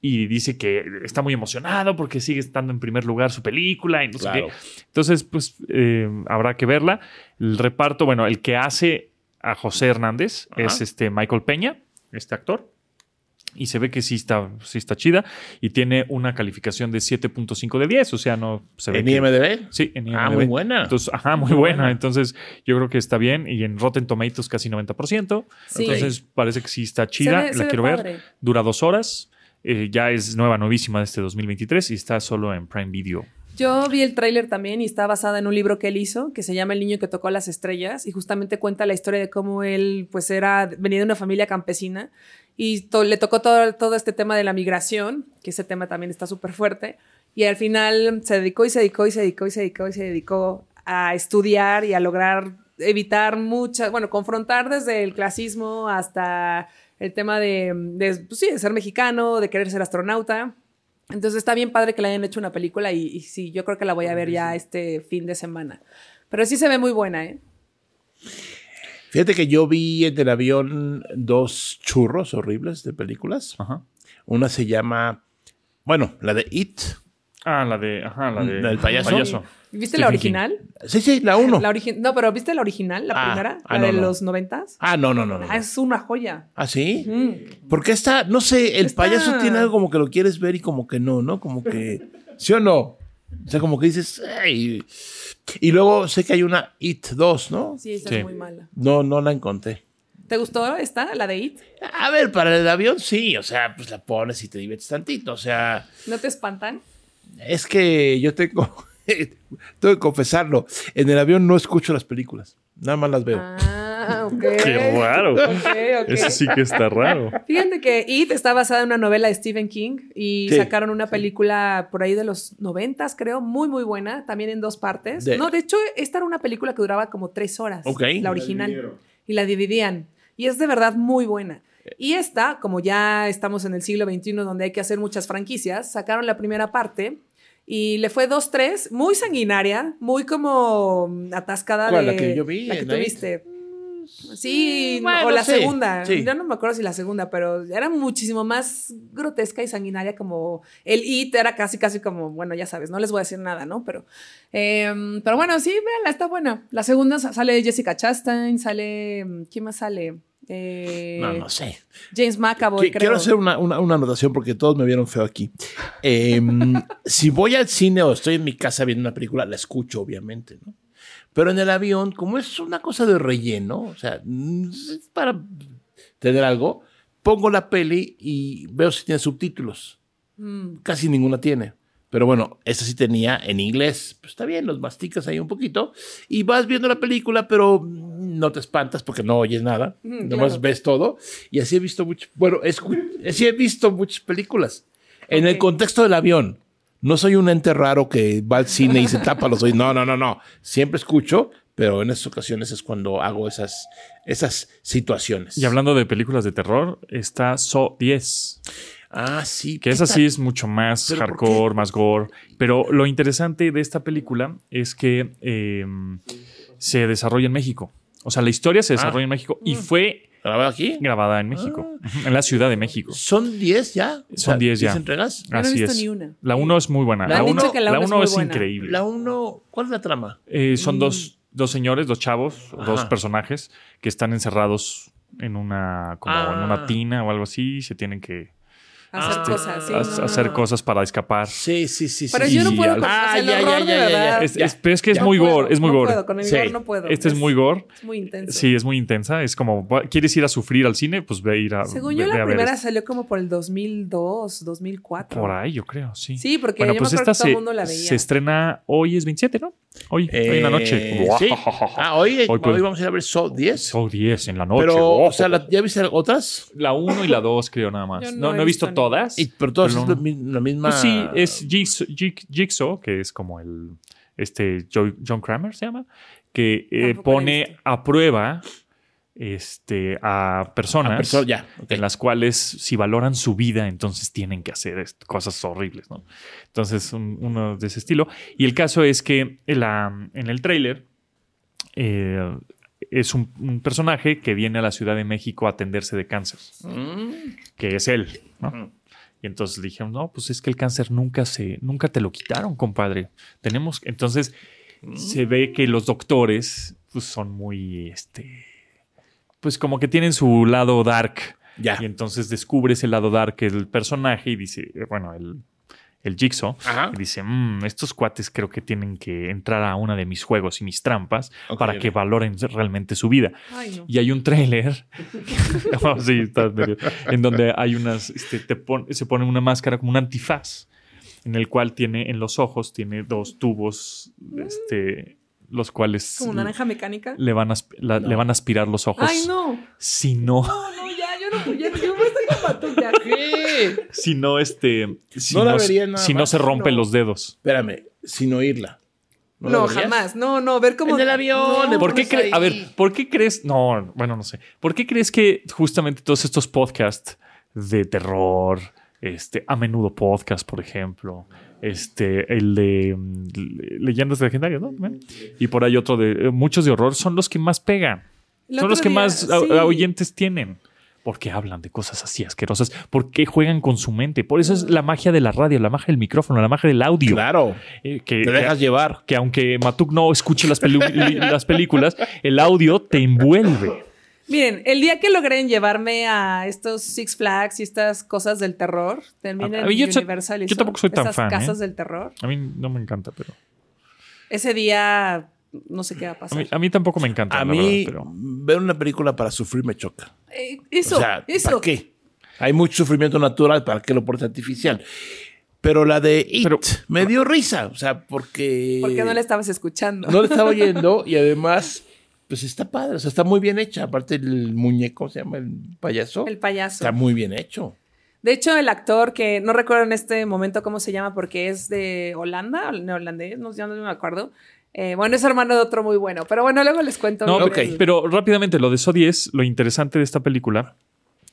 S5: y dice que está muy emocionado porque sigue estando en primer lugar su película y no sé qué. Entonces, pues eh, habrá que verla. El reparto, bueno, el que hace a José Hernández
S6: Ajá.
S5: es este Michael Peña, este actor. Y se ve que sí está, sí está chida. Y tiene una calificación de 7.5 de 10. O sea, no se ve
S6: ¿En
S5: que-
S6: IMDB?
S5: Sí, en
S6: Ah,
S5: IMDb.
S6: muy buena.
S5: Entonces, ajá, muy, buena. Entonces, yo creo que está bien. Y en Rotten Tomatoes casi 90%.
S4: Sí.
S5: Entonces, parece que sí está chida.
S4: ve- se
S5: la
S4: ve
S5: quiero
S4: padre.
S5: ver. Dura dos horas. Eh, ya es nueva, novísima de este 2023 y está solo en Prime Video.
S4: Yo vi el tráiler también y está basada en un libro que él hizo que se llama El niño que tocó las estrellas y justamente cuenta la historia de cómo él pues era venía de una familia campesina y le tocó todo, todo este tema de la migración, que ese tema también está súper fuerte y al final se dedicó y se dedicó y se dedicó y se dedicó y se dedicó a estudiar y a lograr evitar muchas, bueno, confrontar desde el clasismo hasta el tema de, pues sí, de ser mexicano, de querer ser astronauta. Entonces está bien padre que le hayan hecho una película y, y sí, yo creo que la voy a ver ya este fin de semana. Pero sí se ve muy buena, ¿eh?
S6: Fíjate que yo vi en el avión dos churros horribles de películas.
S5: Ajá.
S6: Una se llama, bueno, la de It.
S5: Ah, la de. Ajá, la de.
S6: ¿La del payaso?
S4: ¿Viste
S5: Stephen
S4: la
S5: King.
S4: original?
S6: Sí, sí, la uno.
S4: La origi- no, pero ¿viste la original, la
S6: Ah,
S4: primera?
S6: ah,
S4: la de
S6: no,
S4: los noventas.
S6: Ah, no, no, no. no.
S4: Ah, es una joya.
S6: ¿Ah, sí?
S4: Mm.
S6: Porque está, no sé, el payaso tiene algo como que lo quieres ver y como que no, ¿no? Como que, [LAUGHS] ¿sí o no? O sea, como que dices. Y luego sé que hay una It 2, ¿no?
S4: Sí, esa
S5: Sí.
S4: es muy mala.
S6: No, no la encontré.
S4: ¿Te gustó esta, la de It?
S6: A ver, para el avión sí, o sea, pues la pones y te diviertes tantito, o sea,
S4: ¿No te espantan?
S6: Es que yo tengo, [LAUGHS] tengo que confesarlo, en el avión no escucho las películas, nada más las veo.
S4: Ah, ok.
S5: Qué raro.
S4: Ok, ok.
S5: Eso sí que está raro.
S4: Fíjate que It está basada en una novela de Stephen King y
S6: Sí,
S4: sacaron una película por ahí de los noventas, creo, muy, muy buena, también en dos partes.
S6: De-
S4: No, de hecho, esta era una película que duraba como tres horas,
S6: Ok.
S4: la original, y la dividían. Y es de verdad muy buena. Y esta, como ya estamos en el siglo XXI donde hay que hacer muchas franquicias, sacaron la primera parte y le fue 2-3, muy sanguinaria, muy como mm, atascada
S6: ¿Cuál?
S4: de...
S6: ¿La que yo vi
S4: La que
S6: en
S4: tú
S6: Night?
S4: viste. Sí,
S6: bueno,
S4: o la
S6: sí,
S4: segunda.
S6: sí.
S4: Yo no me acuerdo si la segunda, pero era muchísimo más grotesca y sanguinaria como el It era casi, casi como, bueno, ya sabes, no les voy a decir nada, ¿no? Pero, em, pero bueno, sí, véanla, está buena. La segunda sa- sale Jessica Chastain, sale, ¿quién más sale? Eh,
S6: No, no sé.
S4: James McAvoy,
S6: Qui-
S4: creo.
S6: Quiero hacer una, una- una anotación porque todos me vieron feo aquí. Em, [LAUGHS] si voy al cine o estoy en mi casa viendo una película, la escucho, obviamente, ¿no? Pero en el avión, como es una cosa de relleno, o sea, es para tener algo, pongo la peli y veo si tiene subtítulos.
S4: Mm.
S6: Casi ninguna tiene. Pero bueno, esta sí tenía en inglés. Pues está bien, los masticas ahí un poquito. Y vas viendo la película, pero no te espantas porque no oyes nada.
S4: Mm,
S6: Nomás
S4: claro.
S6: ves todo. Y así he visto muchas. Bueno, escu- así he visto muchas películas. En el contexto del avión. No soy un ente raro que va al cine y se tapa los oídos. No, no, no, no. Siempre escucho, pero en esas ocasiones es cuando hago esas, esas situaciones.
S5: Y hablando de películas de terror, está So 10.
S6: Ah, sí.
S5: Que
S6: ¿qué
S5: esa
S6: tal?
S5: sí es mucho más
S6: ¿Pero por
S5: hardcore, más gore. Pero lo interesante de esta película es que eh, se desarrolla en México. O sea, la historia se desarrolla en México y fue
S6: ¿Grabado aquí?
S5: grabada en México, Ujú, [LAUGHS] en la Ciudad de México.
S6: ¿Son 10 ya? O
S5: Son 10 ya.
S6: entregas?
S4: No he
S5: Así
S4: visto
S5: es.
S4: ni una.
S5: La 1 es muy buena. La
S6: han
S5: 1
S6: dicho
S4: que la uno es
S5: es, increíble.
S6: La 1, ¿cuál es la trama?
S5: Eh, son
S6: Mm.
S5: dos, dos señores, dos chavos, dos personajes que están encerrados en una, como en
S6: Ah.
S5: una tina o algo así y se tienen que
S4: Hacer
S6: Ah,
S4: cosas, sí.
S5: a-
S4: no, no,
S5: hacer
S4: no.
S5: cosas para escapar.
S6: Sí, sí, sí.
S4: Pero
S6: sí.
S4: yo no puedo con
S6: Ah,
S4: o sea, el
S6: ya, ya,
S4: horror,
S6: ya,
S4: de
S6: ya, ya.
S4: verdad.
S5: Es- es- pero es que es
S4: No
S5: muy
S4: puedo,
S5: gore, es muy
S4: no
S5: gore.
S4: puedo, con el
S6: Sí.
S4: gore no puedo.
S5: Este es muy gore.
S4: es muy intenso.
S5: Sí, es muy intensa. Es como, ¿quieres ir a sufrir al cine? Pues ve a ir a.
S4: Según
S5: ve-
S4: yo, la primera
S5: esto.
S4: salió como por el 2002, 2004.
S5: Por ahí, yo creo, sí.
S4: Sí, porque
S5: Bueno,
S4: yo
S5: pues
S4: me acuerdo
S5: esta
S4: que todo el
S5: se,
S4: mundo la veía.
S5: se estrena hoy, es 27, ¿no? Hoy, hoy en la noche.
S6: Eh, sí. [LAUGHS] Ah, hoy, hoy,
S5: pues-
S6: vamos a ir a ver Saw 10.
S5: Son 10 en la noche.
S6: Pero, o sea, la- ¿ya viste otras?
S5: la 1 y la 2, creo, nada más.
S4: Yo
S5: No,
S4: no
S5: no,
S4: he
S5: he visto
S4: visto
S5: todas.
S6: Y, pero todas
S5: Pero
S6: es
S5: no-
S6: la, mi- la misma.
S5: Pues sí, es Jigsaw, Jig- Jigsaw, que es como el. Este Jo- John Kramer se llama, que eh, pone a prueba este, a personas
S6: perso- ya, ok.
S5: en las cuales si valoran su vida, entonces tienen que hacer cosas horribles, ¿no? Entonces, un- uno de ese estilo. Y el caso es que en, la- en el tráiler eh, es un, un personaje que viene a la Ciudad de México a atenderse de cáncer, que es él, ¿no? Y entonces le dijeron, no, pues es que el cáncer nunca se, nunca te lo quitaron, compadre. Tenemos, entonces se ve que los doctores, pues son muy, este, pues como que tienen su lado dark.
S6: Ya.
S5: Y entonces descubre ese lado dark del personaje y dice, eh, bueno, el, el Jigsaw,
S6: Ajá.
S5: y dice, "Mm, estos cuates creo que tienen que entrar a una de mis juegos y mis trampas para que valoren realmente su vida.
S4: Ay, no.
S5: Y hay un tráiler [LAUGHS] [LAUGHS] No, sí, en donde hay unas, este, te pon- se pone una máscara como un antifaz, en el cual tiene en los ojos, tiene dos tubos, este, los cuales
S4: Como naranja mecánica.
S5: le van, a, le van a aspirar los ojos.
S4: Ay, no.
S5: Si no,
S4: No, no, ya, yo no, ya, yo [LAUGHS]
S5: si no, este, si
S6: No la
S5: no,
S6: vería nada
S5: si no
S6: más,
S5: se rompen
S4: no.
S5: los dedos.
S6: Espérame, sin oírla.
S4: No,
S6: la verías?
S4: jamás. No, no, ver cómo.
S6: En el avión,
S4: No.
S5: ¿Por qué cre- a ver, ¿por qué crees? No, bueno, no sé. ¿Por qué crees que justamente todos estos podcasts de terror, este, a menudo podcast, por ejemplo, este, el de mm, le- leyendas legendarias, ¿no? Y por ahí otro de eh, muchos de horror son los que más pegan.
S4: El
S5: son los que
S4: día,
S5: más a-
S4: sí.
S5: oyentes tienen. Porque hablan de cosas así asquerosas. Porque juegan con su mente. Por eso es la magia de la radio, la magia del micrófono, la magia del audio.
S6: Claro.
S5: Eh, que,
S6: Te dejas
S5: que-
S6: llevar.
S5: que aunque Matuk no escuche las, películas, el audio te envuelve.
S4: Miren, el día que logren llevarme a estos Six Flags y estas cosas del terror,
S5: A-
S4: en Universal y
S5: yo tampoco soy tan
S4: esas
S5: fan,
S4: casas
S5: ¿eh?
S4: del terror,
S5: A mí no me encanta, pero.
S4: ese día no sé qué va a
S5: A
S4: pasar.
S5: mí, a mí tampoco me encanta.
S6: A
S5: la
S6: mí,
S5: verdad, pero.
S6: ver una película para sufrir me choca.
S4: Eh, eso,
S6: o sea,
S4: eso.
S6: ¿para qué? Hay mucho sufrimiento natural, ¿para qué lo pones artificial? Pero la de It
S5: Pero-
S6: me dio risa, o sea, porque...
S4: ¿Por qué no le estabas escuchando?
S6: No le estaba [LAUGHS] oyendo y además, pues está padre, o sea, está muy bien hecha. Aparte el muñeco, se llama el payaso.
S4: El payaso.
S6: Está muy bien hecho.
S4: De hecho, el actor que no recuerdo en este momento cómo se llama porque es de Holanda, neerlandés, no, no me acuerdo. Eh, bueno, es hermano de otro muy bueno, pero bueno, luego les cuento.
S5: No,
S4: bien
S6: ok,
S4: el-
S5: pero rápidamente, lo de So 10, lo interesante de esta película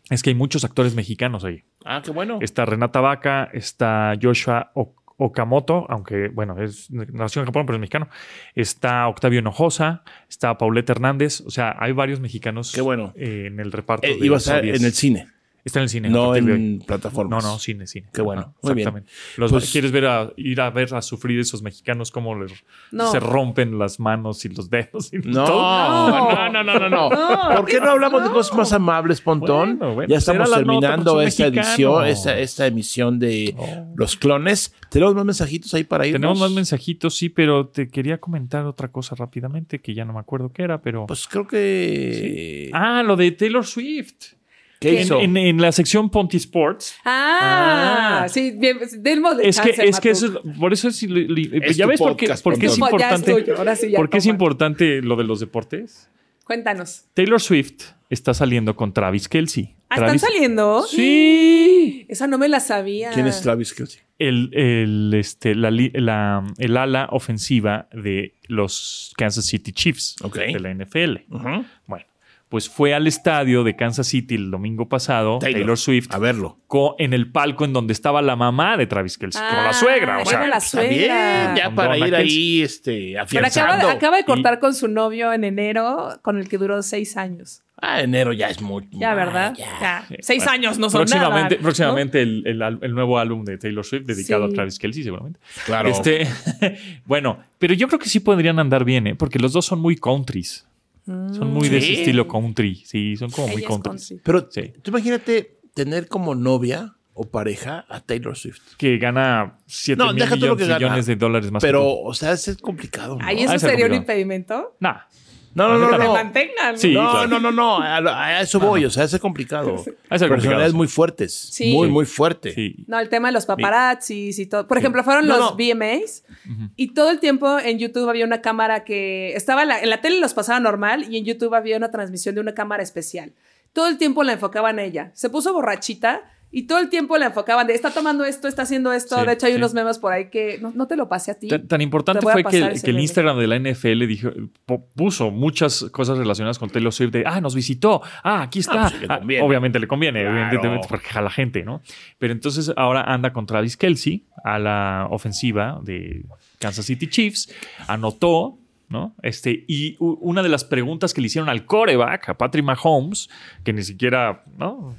S5: es que hay muchos actores mexicanos ahí.
S6: Ah, qué bueno.
S5: Está Renata Vaca, está Joshua O- Okamoto, aunque, bueno, es nació en Japón, pero es mexicano. Está Octavio Hinojosa, está Paulette Hernández. O sea, hay varios mexicanos
S6: Qué bueno.
S5: eh, en el reparto.
S6: Eh,
S5: de
S6: iba a estar
S5: 10.
S6: en el cine,
S5: Está en el cine.
S6: no en plataformas.
S5: No, no, cine, cine.
S6: Qué bueno. Muy bien.
S5: exactamente. Los-
S6: Pues-
S5: ¿Quieres ver a, ir a ver a sufrir esos mexicanos cómo les-
S4: No.
S5: se rompen las manos y los dedos? Y
S6: No,
S5: todo?
S6: no, no, no, no, no.
S4: No,
S6: ¿Por qué no hablamos de cosas más amables, Pontón?
S5: Bueno, bueno,
S6: ya estamos
S5: la nota,
S6: terminando
S5: porque
S6: esta edición, esta, esta emisión de Los Clones. ¿Tenemos más mensajitos ahí para irnos?
S5: Tenemos más mensajitos, sí, pero te quería comentar otra cosa rápidamente que ya no me acuerdo qué era, pero.
S6: Pues creo que...
S5: ah, lo de Taylor Swift.
S6: ¿Qué
S5: En,
S6: hizo?
S5: en- en la sección Ponty Sports.
S4: Ah,
S5: Ah.
S4: sí, bien, démosle
S5: Es que, es que eso por eso es, li- li-
S6: Es
S5: ya ves por qué,
S6: podcast,
S5: por qué es importante.
S4: tuyo, ahora sí ya
S5: ¿Por qué es importante lo de los deportes?
S4: Cuéntanos.
S5: Taylor Swift está saliendo con Travis Kelsey.
S4: Ah, ¿Están saliendo?
S5: Sí.
S4: Esa no me la sabía.
S6: ¿Quién es Travis Kelsey?
S5: El, el, este, la, la- el ala ofensiva de los Kansas City Chiefs
S6: Ok.
S5: de la NFL. Bueno, pues fue al estadio de Kansas City el domingo pasado, Taylor,
S6: Taylor.
S5: Swift,
S6: A verlo.
S5: co- en el palco en donde estaba la mamá de Travis Kelsey, como la
S4: Ah,
S5: suegra. O
S4: bueno,
S5: sea,
S4: la
S6: bien,
S4: suegra.
S6: ya
S5: Con
S6: para
S5: Donna
S6: ir
S5: Kelsey.
S6: ahí este,
S4: Pero
S6: afianzando.
S4: acaba, acaba de
S5: Y-
S4: cortar con su novio en enero, con el que duró seis años.
S6: Ah, enero ya es muy...
S4: Ya, ¿verdad?
S6: Ah, ya.
S4: Ya. Seis años no son
S5: próximamente,
S4: nada.
S5: próximamente el, el al- el nuevo álbum de Taylor Swift dedicado
S4: Sí.
S5: a Travis Kelsey, seguramente.
S6: Claro.
S5: Este, [LAUGHS] bueno, pero yo creo que sí podrían andar bien, ¿eh? porque los dos son muy countries. Son muy de ese estilo country. Sí, son como
S4: Ella
S5: muy country.
S4: country.
S6: Pero
S5: Sí.
S6: tú imagínate tener como novia o pareja a Taylor Swift.
S5: Que gana 7
S6: No,
S5: mil
S6: déjate lo
S5: millones,
S6: que gana.
S5: millones de dólares más. que
S6: Pero,
S5: tú.
S6: o sea, es complicado. ¿no?
S4: Ahí
S5: Ah,
S4: eso
S5: ese
S4: sería un impedimento.
S5: Nah.
S6: No, no, no, no. No.
S4: mantengan.
S5: Sí.
S6: no,
S5: claro.
S6: no, no, no, a, a eso voy, o sea, es complicado.
S5: ser complicado,
S6: Personalidades
S5: sí.
S6: muy fuertes.
S4: Sí.
S6: Muy, muy fuerte.
S5: Sí.
S4: No, el tema de los paparazzis y todo. Por ejemplo, fueron
S6: No,
S4: los
S6: no.
S4: VMAs y todo el tiempo en YouTube había una cámara que estaba en la, en la tele los pasaba normal y en YouTube había una transmisión de una cámara especial. Todo el tiempo la enfocaban a ella. Se puso borrachita y todo el tiempo la enfocaban de está tomando esto, está haciendo esto.
S5: Sí,
S4: de hecho, hay
S5: sí.
S4: unos memes por ahí que no, no te lo pasé a ti.
S5: Tan, tan importante fue que, el- que el. Instagram de la NFL dijo, puso muchas cosas relacionadas con Taylor Swift de, ah, nos visitó, ah, aquí está.
S6: pues, le
S5: Ah,
S6: conviene.
S5: obviamente le conviene,
S6: Claro.
S5: evidentemente, porque a la gente, ¿no? Pero entonces ahora anda con Travis Kelsey a la ofensiva de Kansas City Chiefs, anotó. ¿No? Este, y una de las preguntas que le hicieron al coreback, a Patrick Mahomes, que ni siquiera, ¿no?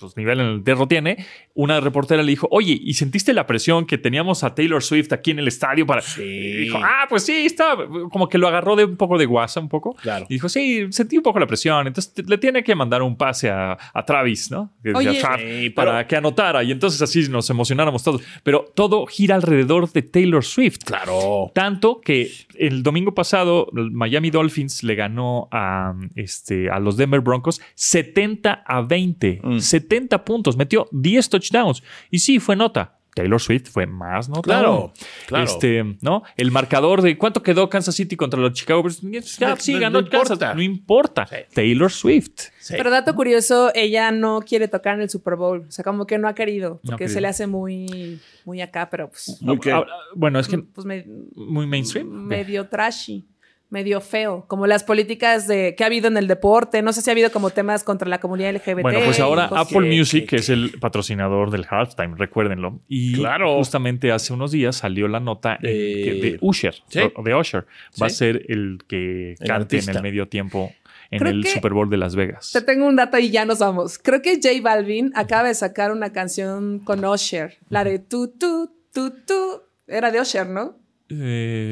S5: Pues nivel en el perro tiene, una reportera le dijo, oye, ¿y sentiste la presión que teníamos a Taylor Swift aquí en el estadio para...
S6: Sí.
S5: Y dijo, ah, pues sí, está. Como que lo agarró de un poco de guasa, un poco.
S6: Claro.
S5: Y dijo, sí, sentí un poco la presión. Entonces te- le tiene que mandar un pase a, a Travis, ¿no? Que-
S4: Oye.
S5: a Trav,
S6: Sí,
S5: para
S6: pero-
S5: que anotara. Y entonces así nos emocionáramos todos. Pero todo gira alrededor de Taylor Swift.
S6: Claro.
S5: Tanto que el domingo pasado el Miami Dolphins le ganó a, este, a los Denver Broncos 70 a 20.
S6: Mm.
S5: 70 puntos. Metió 10 touchdowns. Y sí, fue nota. Taylor Swift fue más nota.
S6: Claro, claro.
S5: Este, ¿no? El marcador de cuánto quedó Kansas City contra los Chicago Bears. Ya,
S6: No-
S5: sí,
S6: no-
S5: ganó
S6: no
S5: Kansas.
S6: importa.
S5: No importa.
S6: Sí.
S5: Taylor Swift.
S6: Sí.
S4: Pero dato curioso, ella no quiere tocar en el Super Bowl. O sea, como que no ha querido.
S5: No
S4: Porque se le hace muy, muy acá, pero pues,
S6: Muy que-
S5: Ahora, bueno, es que
S4: pues me-
S5: muy mainstream.
S4: medio trashy, medio feo, como las políticas de que ha habido en el deporte. No sé si ha habido como temas contra la comunidad LGBT.
S5: Bueno, pues ahora Apple
S6: que-
S5: Music,
S6: que-
S5: que es el patrocinador del halftime, recuérdenlo. Y
S6: Claro.
S5: justamente hace unos días salió la nota
S6: De-
S5: que de Usher,
S6: Sí.
S5: de Usher, va a ser el que
S6: El
S5: cante en el medio tiempo en
S4: Creo
S5: el Super Bowl de Las Vegas.
S4: Te tengo un dato y ya nos vamos. Creo que J Balvin acaba de sacar una canción con Usher, la de tu tu tu tu. Era de Usher, ¿no?
S5: Eh,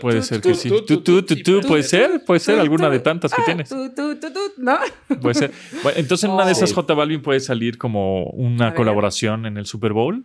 S5: puede ser que sí.
S6: tu,
S5: Tú, tú, tú, tú,
S4: tu,
S5: puede ser, puede ser alguna de tantas que
S4: Ah,
S5: tienes.
S4: ¿No? [LAUGHS]
S5: Puede ser. Bueno, entonces en una de esas J Balvin puede salir como una colaboración en el Super Bowl.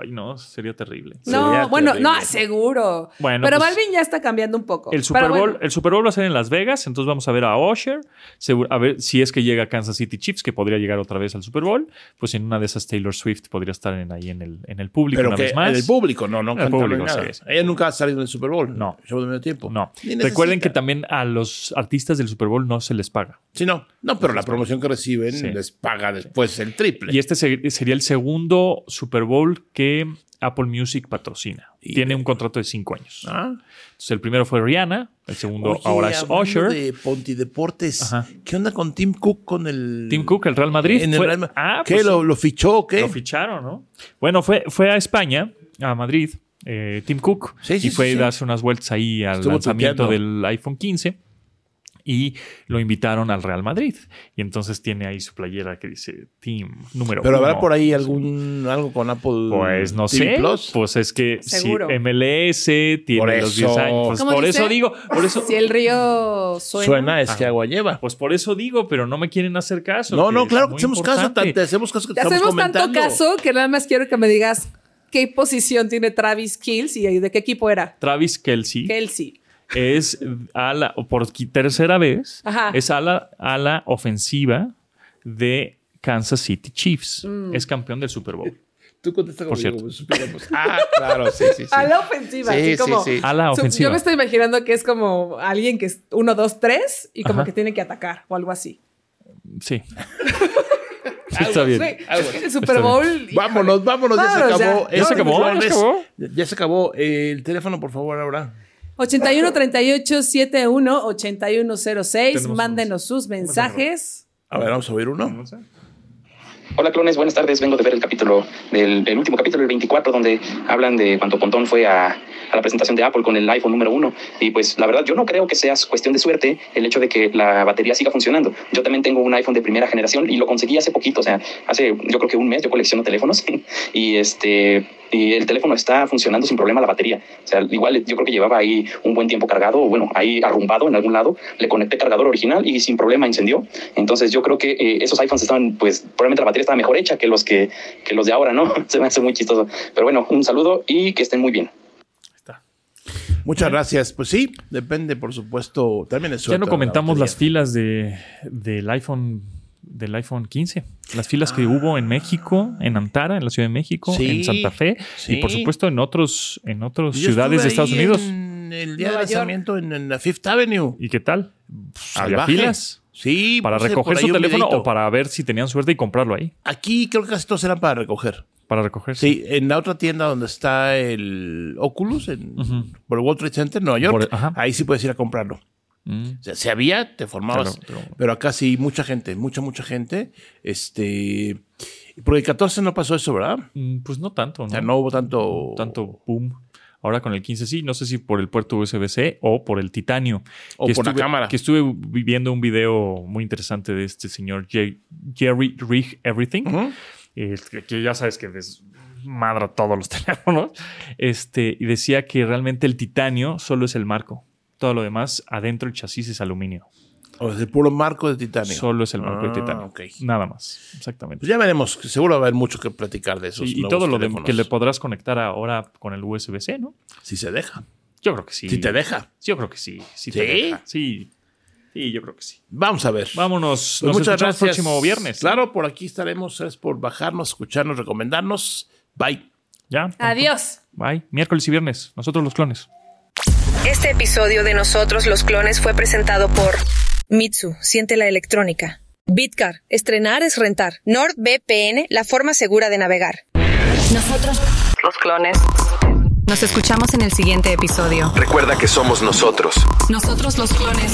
S5: Ay, no, sería terrible.
S4: No,
S6: Sería
S4: bueno,
S6: terrible.
S4: no, seguro.
S5: Bueno,
S4: Pero
S5: pues,
S4: Balvin ya está cambiando un poco.
S5: El Super, Bowl,
S4: bueno.
S5: el Super Bowl va a ser en Las Vegas, entonces vamos a ver a Usher, seguro- a ver si es que llega Kansas City Chiefs, que podría llegar otra vez al Super Bowl, pues en una de esas Taylor Swift podría estar en, ahí en el, en el público
S6: Pero
S5: una
S6: que
S5: vez más.
S6: en el público, no, no
S5: En el público,
S6: nada.
S5: sí, sí.
S6: Ella nunca ha salido en el Super Bowl.
S5: No.
S6: Medio tiempo.
S5: No. Recuerden que también a los artistas del Super Bowl no se les paga.
S6: Sí, no. No, pero la promoción que reciben
S5: Sí.
S6: les paga después el triple.
S5: Y este se- sería el segundo Super Bowl que Apple Music patrocina.
S6: Y-
S5: Tiene un contrato de cinco años.
S6: Ah.
S5: Entonces, el primero fue Rihanna, el segundo
S6: Oye,
S5: ahora es Usher.
S6: de Ponti Deportes.
S5: Ajá.
S6: ¿Qué onda con Tim Cook con el.
S5: Tim Cook, el Real Madrid.
S6: En el
S5: fue-
S6: Real Ma-
S5: Ah,
S6: ¿Qué?
S5: pues,
S6: ¿Lo, lo fichó o qué?
S5: Lo ficharon, ¿no? Bueno, fue, fue a España, a Madrid, eh, Tim Cook,
S6: Sí, sí,
S5: y fue
S6: sí,
S5: a darse unas vueltas ahí al
S6: Estuvo
S5: lanzamiento del iPhone 15 y lo invitaron al Real Madrid. Y entonces tiene ahí su playera que dice Team número
S6: Pero
S5: uno.
S6: habrá por ahí algún algo con Apple.
S5: Pues no
S6: TV
S5: sé,
S6: Plus?
S5: pues es que
S4: Seguro.
S5: si MLS tiene
S6: Por
S5: los 10
S6: eso.
S5: años, pues
S4: ¿Cómo
S5: por
S4: dice?
S5: eso digo, por eso, [LAUGHS]
S4: Si el río suena.
S6: Suena, es que agua lleva.
S5: pues por eso digo, pero no me quieren hacer caso.
S6: no, no, claro que hacemos caso. Te hacemos caso que
S4: Te
S6: estamos
S4: hacemos tanto
S6: comentando.
S4: caso que nada más quiero que me digas qué posición tiene Travis Kills y de qué equipo era.
S5: Travis Kelsey.
S4: Kelsey.
S5: Es a la, o por tercera vez,
S4: Ajá.
S5: es a la, a la ofensiva de Kansas City Chiefs.
S4: Mm.
S5: Es campeón del Super Bowl.
S6: Tú contesta
S5: Por
S6: conmigo,
S5: cierto.
S6: pues. [LAUGHS] Ah, claro, sí, sí, sí.
S4: A la ofensiva.
S6: Sí,
S4: así
S6: sí,
S4: como,
S6: sí.
S5: A la ofensiva.
S4: Yo me estoy imaginando que es como alguien que es uno, dos, tres y como
S5: Ajá.
S4: que tiene que atacar o algo así.
S5: Sí. [LAUGHS] Sí, está bien.
S4: El Super
S5: Está
S4: Bowl.
S6: Ah, Vámonos, vámonos, ya se
S4: Vámonos, ya.
S6: acabó.
S4: ¿Ya
S5: se acabó? ¿Ya se acabó?
S6: Ya se acabó. El teléfono, por favor, ahora.
S4: 81 38 71 8106.
S5: Tenemos
S4: Mándenos sus mensajes.
S6: A ver, vamos a oír uno.
S10: Hola clones, buenas tardes. Vengo de ver el capítulo del el último capítulo, el 24, donde hablan de cuando Pontón fue a, a la presentación de Apple con el iPhone número uno. Y pues la verdad, yo no creo que sea cuestión de suerte el hecho de que la batería siga funcionando. Yo también tengo un iPhone de primera generación y lo conseguí hace poquito, o sea, hace yo creo que un mes yo colecciono teléfonos [LAUGHS] y este y el teléfono está funcionando sin problema la batería. O sea, igual yo creo que llevaba ahí un buen tiempo cargado, o bueno, ahí arrumbado en algún lado. Le conecté cargador original y sin problema encendió. Entonces yo creo que eh, esos iPhones estaban, pues probablemente la batería estaba mejor hecha que los que, que los de ahora, ¿no? [LAUGHS] Se me hace muy chistoso. Pero bueno, un saludo y que estén muy bien.
S6: Muchas gracias. Pues sí, depende, por supuesto. También es
S5: Ya no
S6: la
S5: comentamos las filas de, del iPhone del iPhone 15. Las filas que hubo en México, en Antara, en la Ciudad de México.
S6: Sí,
S5: en Santa Fe
S6: sí.
S5: y por supuesto en otros en otras
S6: Yo
S5: ciudades de Estados
S6: ahí
S5: Unidos.
S6: En el día
S4: Nueva
S6: de lanzamiento en, en la Fifth Avenue.
S5: ¿Y qué tal? ¿Había
S6: Salvaje.
S5: filas?
S6: Sí,
S5: ¿Para recoger su teléfono o para ver si tenían suerte y comprarlo ahí?
S6: Aquí creo que casi todos eran para recoger.
S5: Para recoger.
S6: Sí, en la otra tienda donde está el Oculus, en, por el World Trade Center, Nueva York,
S5: Por-
S6: ahí sí puedes ir a comprarlo.
S5: Mm.
S6: O sea, si había, te formabas.
S5: Claro, pero-
S6: pero... acá sí, mucha gente, mucha, mucha gente. Este. Porque el 14 no pasó eso, ¿verdad?
S5: Mm, Pues no tanto, ¿no?
S6: O sea, no hubo tanto.
S5: tanto boom. Ahora con el 15 sí, no sé si por el puerto USB-C o por el titanio.
S6: O
S5: Que
S6: por la cámara.
S5: Que estuve viendo un video muy interesante de este señor Jerry Rig Everything, eh, que, que ya sabes que desmadra todos los [LAUGHS] teléfonos, este, y decía que realmente el titanio solo es el marco. Todo lo demás, adentro el chasis es aluminio.
S6: O es el puro marco de titanio.
S5: Solo es el marco de
S6: Ah,
S5: titanio.
S6: ok.
S5: Nada más. Exactamente.
S6: Pues ya veremos. que Seguro va a haber mucho que platicar de esos.
S5: y, todo lo de- que le podrás conectar ahora con el USB-C, ¿no?
S6: Si se deja.
S5: Yo creo que sí.
S6: Si te deja.
S5: Yo creo que sí. Sí, te
S6: ¿Sí?
S5: deja. Sí. Sí, yo creo que sí.
S6: Vamos a ver.
S5: Vámonos.
S6: Pues
S5: Nos
S6: muchas gracias.
S5: el próximo viernes.
S6: Claro, por aquí estaremos. Es por bajarnos, escucharnos, recomendarnos. Bye.
S5: Ya.
S4: Adiós.
S5: Bye. Miércoles y viernes. Nosotros los clones.
S1: Este episodio de Nosotros los Clones fue presentado por Mitsu, siente la electrónica. Bitcar, estrenar es rentar. NordVPN, la forma segura de navegar.
S3: Nosotros
S9: Los clones. Nos escuchamos en el siguiente episodio.
S11: Recuerda que somos nosotros.
S9: Nosotros los clones.